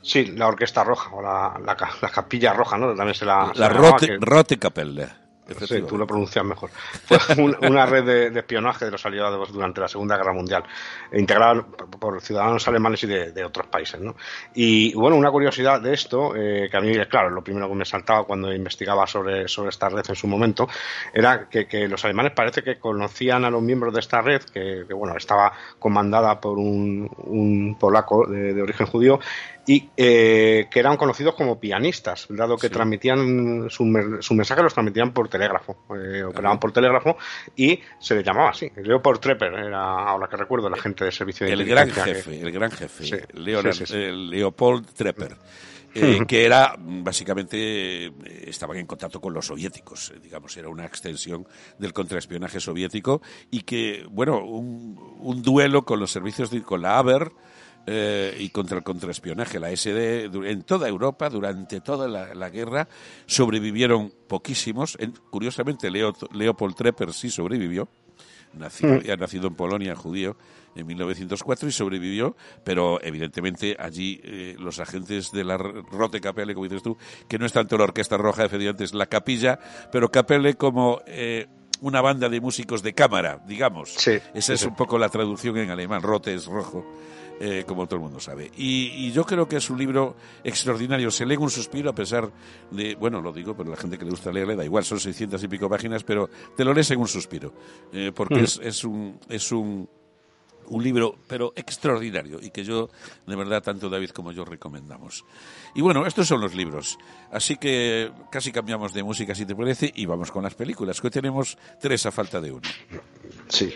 Speaker 5: Sí, la Orquesta Roja, o la, la, Capilla Roja, ¿no? También se la...
Speaker 4: La Rote, Rote Capella.
Speaker 5: Sí, tú lo pronuncias mejor. Fue una red de, espionaje de los aliados durante la Segunda Guerra Mundial, integrada por ciudadanos alemanes y de, otros países. ¿no? Y bueno, una curiosidad de esto, eh, que a mí, claro, lo primero que me saltaba cuando investigaba sobre, sobre esta red en su momento, era que, los alemanes parece que conocían a los miembros de esta red, que, bueno, estaba comandada por un, polaco de origen judío, y eh, que eran conocidos como pianistas, dado que transmitían su, mensaje los transmitían por telégrafo, eh, operaban por telégrafo y se le llamaba así. Leopold Trepper era, ahora que recuerdo, el agente de servicio de
Speaker 4: el gran jefe, el gran jefe, Leopold Trepper. Eh, que era básicamente estaban en contacto con los soviéticos, digamos, era una extensión del contraespionaje soviético y que, bueno, un, un duelo con los servicios, de, con la ABER, eh, y contra el contraespionaje. La SD en toda Europa durante toda la, guerra sobrevivieron poquísimos. curiosamente, Leopold Trepper sí sobrevivió. Nacido, mm. ha nacido en Polonia, judío, en 1904 y sobrevivió, pero evidentemente allí eh, los agentes de la Rote Capelle, como dices tú, que no es tanto la Orquesta Roja, efectivamente es la capilla, pero Capelle como eh, una banda de músicos de cámara, digamos. Esa es un poco la traducción en alemán, Rote es rojo. Eh, como todo el mundo sabe. Y, yo creo que es un libro extraordinario. Se lee un suspiro a pesar de, bueno, lo digo, pero la gente que le gusta leerle da igual, son 600 y pico páginas, pero te lo lees en un suspiro, eh, porque mm. es, es, un, es un, un libro, pero extraordinario, y que yo, de verdad, tanto David como yo recomendamos. Y bueno, estos son los libros. Así que casi cambiamos de música, si te parece, y vamos con las películas, que hoy tenemos tres a falta de una.
Speaker 5: Sí.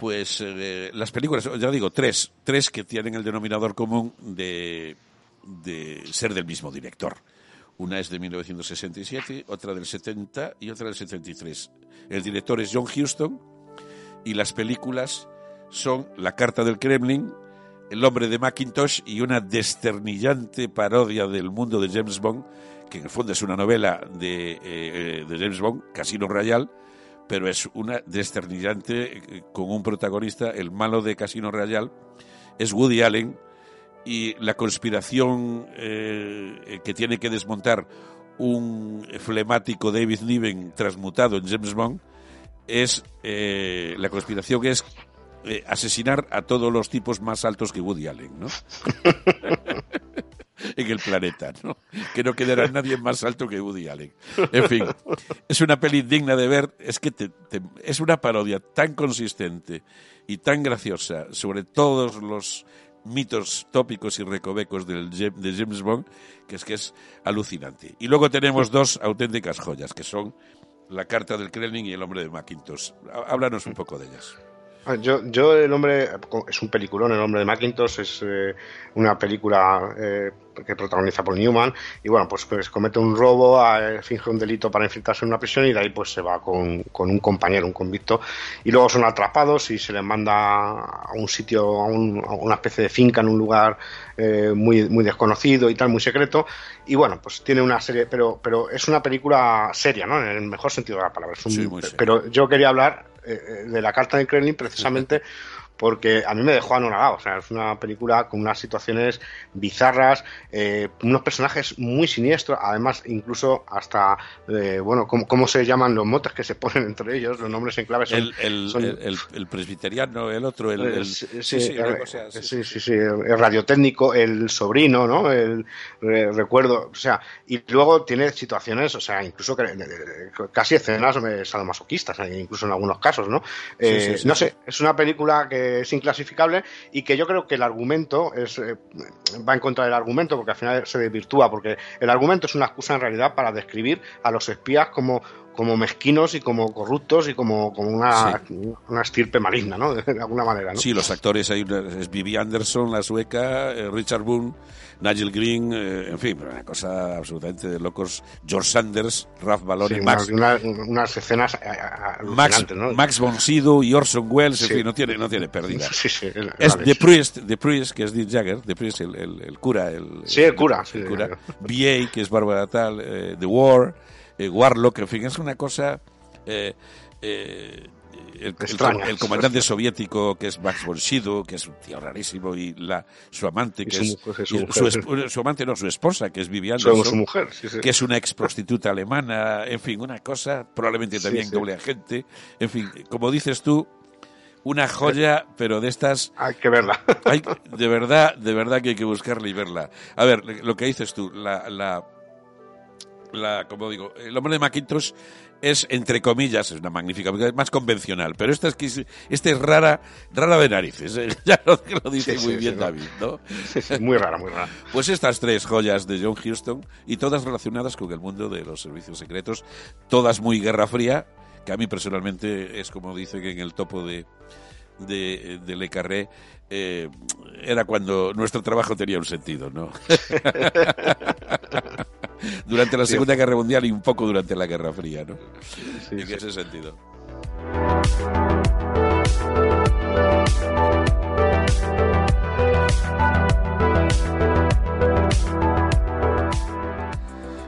Speaker 4: Pues eh, las películas, ya digo, tres, tres que tienen el denominador común de, de ser del mismo director. Una es de 1967, otra del 70 y otra del 73. El director es John Huston y las películas son La Carta del Kremlin, El Hombre de Macintosh y una desternillante parodia del mundo de James Bond, que en el fondo es una novela de, eh, de James Bond, Casino Royale, pero es una desternillante eh, con un protagonista, el malo de Casino Royale, es Woody Allen, y la conspiración eh, que tiene que desmontar un flemático David Niven transmutado en James Bond es eh, la conspiración es asesinar a todos los tipos más altos que Woody Allen, ¿no? en el planeta, ¿no? Que no quedará nadie más alto que Woody Allen. En fin, es una peli digna de ver, es que es una parodia tan consistente y tan graciosa sobre todos los mitos tópicos y recovecos del, de James Bond, que es que es alucinante. Y luego tenemos dos auténticas joyas, que son La Carta del Kremlin y El Hombre de Macintosh. Háblanos un poco de ellas.
Speaker 5: Ah, yo, yo, el hombre, es un peliculón, el hombre de Macintosh, es eh, una película eh, que protagoniza Paul Newman, y bueno, pues, pues comete un robo, finge un delito para infiltrarse en una prisión y de ahí pues se va con, un compañero, un convicto, y luego son atrapados y se les manda a un sitio, a, una especie de finca en un lugar eh, muy, muy desconocido y tal, muy secreto, y bueno, pues tiene una serie, pero, pero es una película seria, ¿no? En el mejor sentido de la palabra. pero yo quería hablar eh, de la carta de Kremlin precisamente porque a mí me dejó anonadado. O sea, es una película con unas situaciones bizarras, eh, unos personajes muy siniestros, además, incluso hasta, eh, bueno, ¿cómo, se llaman los motes que se ponen entre ellos? Los nombres en clave son.
Speaker 4: El, el, el, presbiteriano, el otro, el.
Speaker 5: sí, sí, sí, sí, el radiotécnico, el sobrino, ¿no? El recuerdo, o sea, y luego tiene situaciones, o sea, incluso casi escenas sadomasoquistas, incluso en algunos casos, ¿no? no sé, es una película que es inclasificable y que yo creo que el argumento es eh, va en contra del argumento porque al final se desvirtúa, porque el argumento es una excusa en realidad para describir a los espías como como mezquinos y como corruptos y como, como una, una estirpe maligna, ¿no? De alguna manera, ¿no?
Speaker 4: Sí, los actores, hay es Vivi Anderson, la sueca, eh, Richard Boone, Nigel Green, eh, en fin, una cosa absolutamente de locos. George Sanders, Ralph Balloni, Max...
Speaker 5: unas escenas eh,
Speaker 4: Max,
Speaker 5: ¿no?
Speaker 4: Max von Sydow y Orson Welles, en fin, no tiene, no tiene pérdida.
Speaker 5: Sí, sí,
Speaker 4: es The Priest, The Priest, que es Dick Jagger, The Priest, el, el, cura. El,
Speaker 5: sí, el cura.
Speaker 4: El, cura. B.A., que es Bárbara Tal, The War... Eh, Warlock, en fin, es una cosa... Eh, eh, el, comandante soviético que es Max von Sydow, que es un tío rarísimo, y la su amante, que es, su, amante no, su esposa, que es Vivian
Speaker 5: su mujer,
Speaker 4: que es una ex prostituta alemana, en fin, una cosa, probablemente también doble agente, en fin, como dices tú, una joya, pero de estas...
Speaker 5: Hay que verla.
Speaker 4: Hay, de verdad, de verdad que hay que buscarla y verla. A ver, lo que dices tú, la, la la, como digo, el hombre de Macintosh es, entre comillas, es una magnífica es más convencional, pero esta es, que, esta es rara, rara de narices, ¿eh? ya lo, lo dice muy bien David, ¿no?
Speaker 5: muy rara, muy rara.
Speaker 4: Pues estas tres joyas de John Huston, y todas relacionadas con el mundo de los servicios secretos, todas muy guerra fría, que a mí personalmente es como dice que en el topo de, de, de Le Carré, eh, era cuando nuestro trabajo tenía un sentido, ¿no? durante la Segunda Guerra Mundial y un poco durante la Guerra Fría, ¿no? en ese sentido.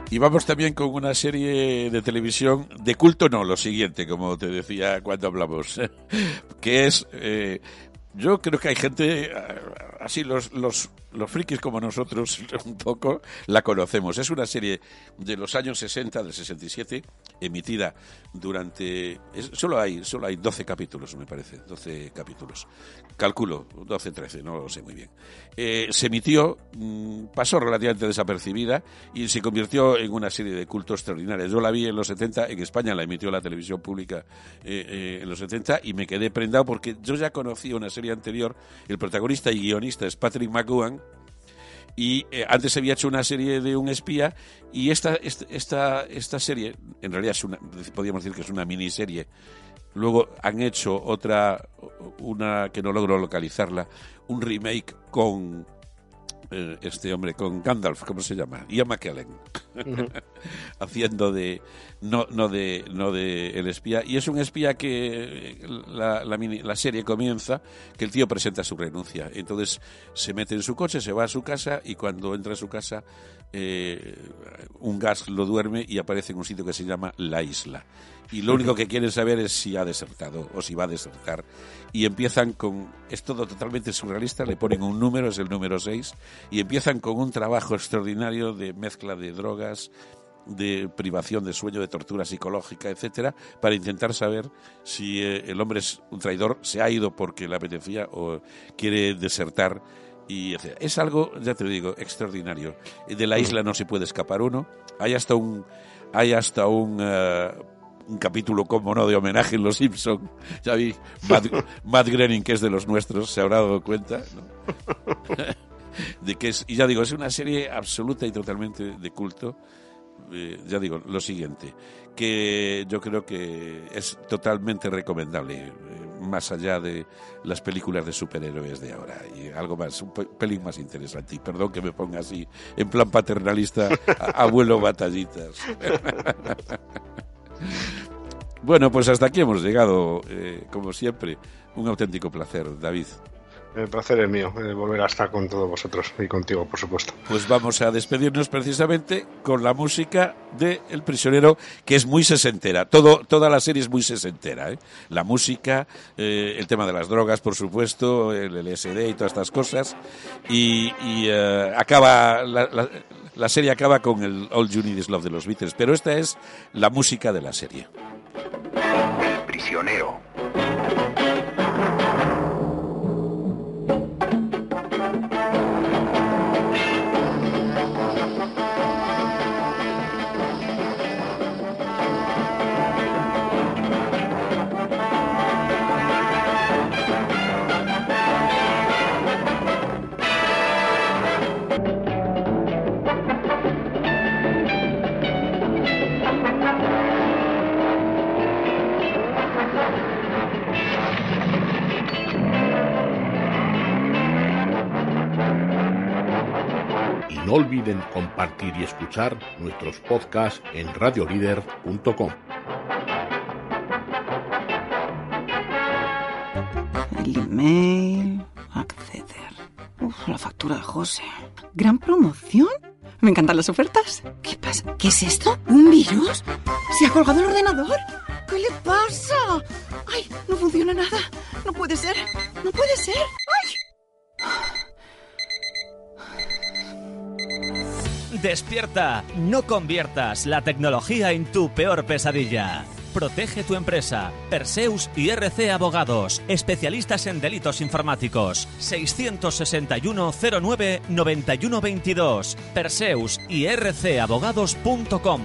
Speaker 4: Y vamos también con una serie de televisión de culto, no, lo siguiente, como te decía cuando hablamos, que es eh, yo creo que hay gente, eh, así los, los, los frikis como nosotros, un poco, la conocemos. Es una serie de los años 60, del 67, emitida durante... solo, hay, solo hay 12 capítulos, me parece, 12 capítulos. Calculo, 12, 13, no lo sé muy bien. Eh, se emitió, mm, pasó relativamente desapercibida y se convirtió en una serie de culto extraordinaria. Yo la vi en los 70, en España la emitió la televisión pública eh, en los 70 y me quedé prendado porque yo ya conocía una serie anterior, el protagonista y guionista es Patrick McGowan, y eh, antes había hecho una serie de un espía y esta, esta, esta, serie, en realidad es una, podríamos decir que es una miniserie, luego han hecho otra, una que no logro localizarla, un remake con eh, este hombre con Gandalf, ¿cómo se llama? Ian McKellen, haciendo de no no de no de el espía. Y es un espía que la, la, serie comienza que el tío presenta su renuncia, entonces se mete en su coche, se va a su casa y cuando entra a su casa eh, un gas lo duerme y aparece en un sitio que se llama la isla y lo único que quieren saber es si ha desertado o si va a desertar. Y empiezan con, es todo totalmente surrealista, le ponen un número, es el número 6, y empiezan con un trabajo extraordinario de mezcla de drogas, de privación de sueño, de tortura psicológica, etcétera, para intentar saber si eh, el hombre es un traidor, se ha ido porque le apetecía o quiere desertar. Y es algo, ya te digo, extraordinario. De la isla no se puede escapar uno. Hay hasta un, hay hasta un eh, un capítulo, como no, de homenaje en Los Simpson. Ya vi, Matt, Groening, que es de los nuestros, se habrá dado cuenta. de que es, y ya digo, es una serie absoluta y totalmente de culto. Eh, ya digo, lo siguiente, que yo creo que es totalmente recomendable, eh, más allá de las películas de superhéroes de ahora, y algo más, un pelín más interesante. Y perdón que me ponga así, en plan paternalista, abuelo batallitas. Bueno, pues hasta aquí hemos llegado, eh, como siempre. Un auténtico placer, David.
Speaker 5: El placer es mío, eh, volver a estar con todos vosotros y contigo, por supuesto.
Speaker 4: Pues vamos a despedirnos precisamente con la música de El prisionero, que es muy sesentera. Todo, toda la serie es muy sesentera. ¿eh? La música, eh, el tema de las drogas, por supuesto, el LSD y todas estas cosas. Y, acaba la, la, serie acaba con el All You Need Is Love de los Beatles, pero esta es la música de la serie.
Speaker 8: El prisionero.
Speaker 3: Olviden compartir y escuchar nuestros podcasts en radiolider.com.
Speaker 1: El email, acceder. Uf, la factura de José. ¿Gran promoción? Me encantan las ofertas. ¿Qué pasa? ¿Qué es esto? ¿Un virus? ¿Se ha colgado el ordenador? ¿Qué le pasa? ¡Ay! No funciona nada. No puede ser. No puede ser. ¡Ay!
Speaker 2: Despierta, no conviertas la tecnología en tu peor pesadilla. Protege tu empresa. Perseus y RC Abogados, especialistas en delitos informáticos. 661 09 91 22. Perseus y rcabogados.com.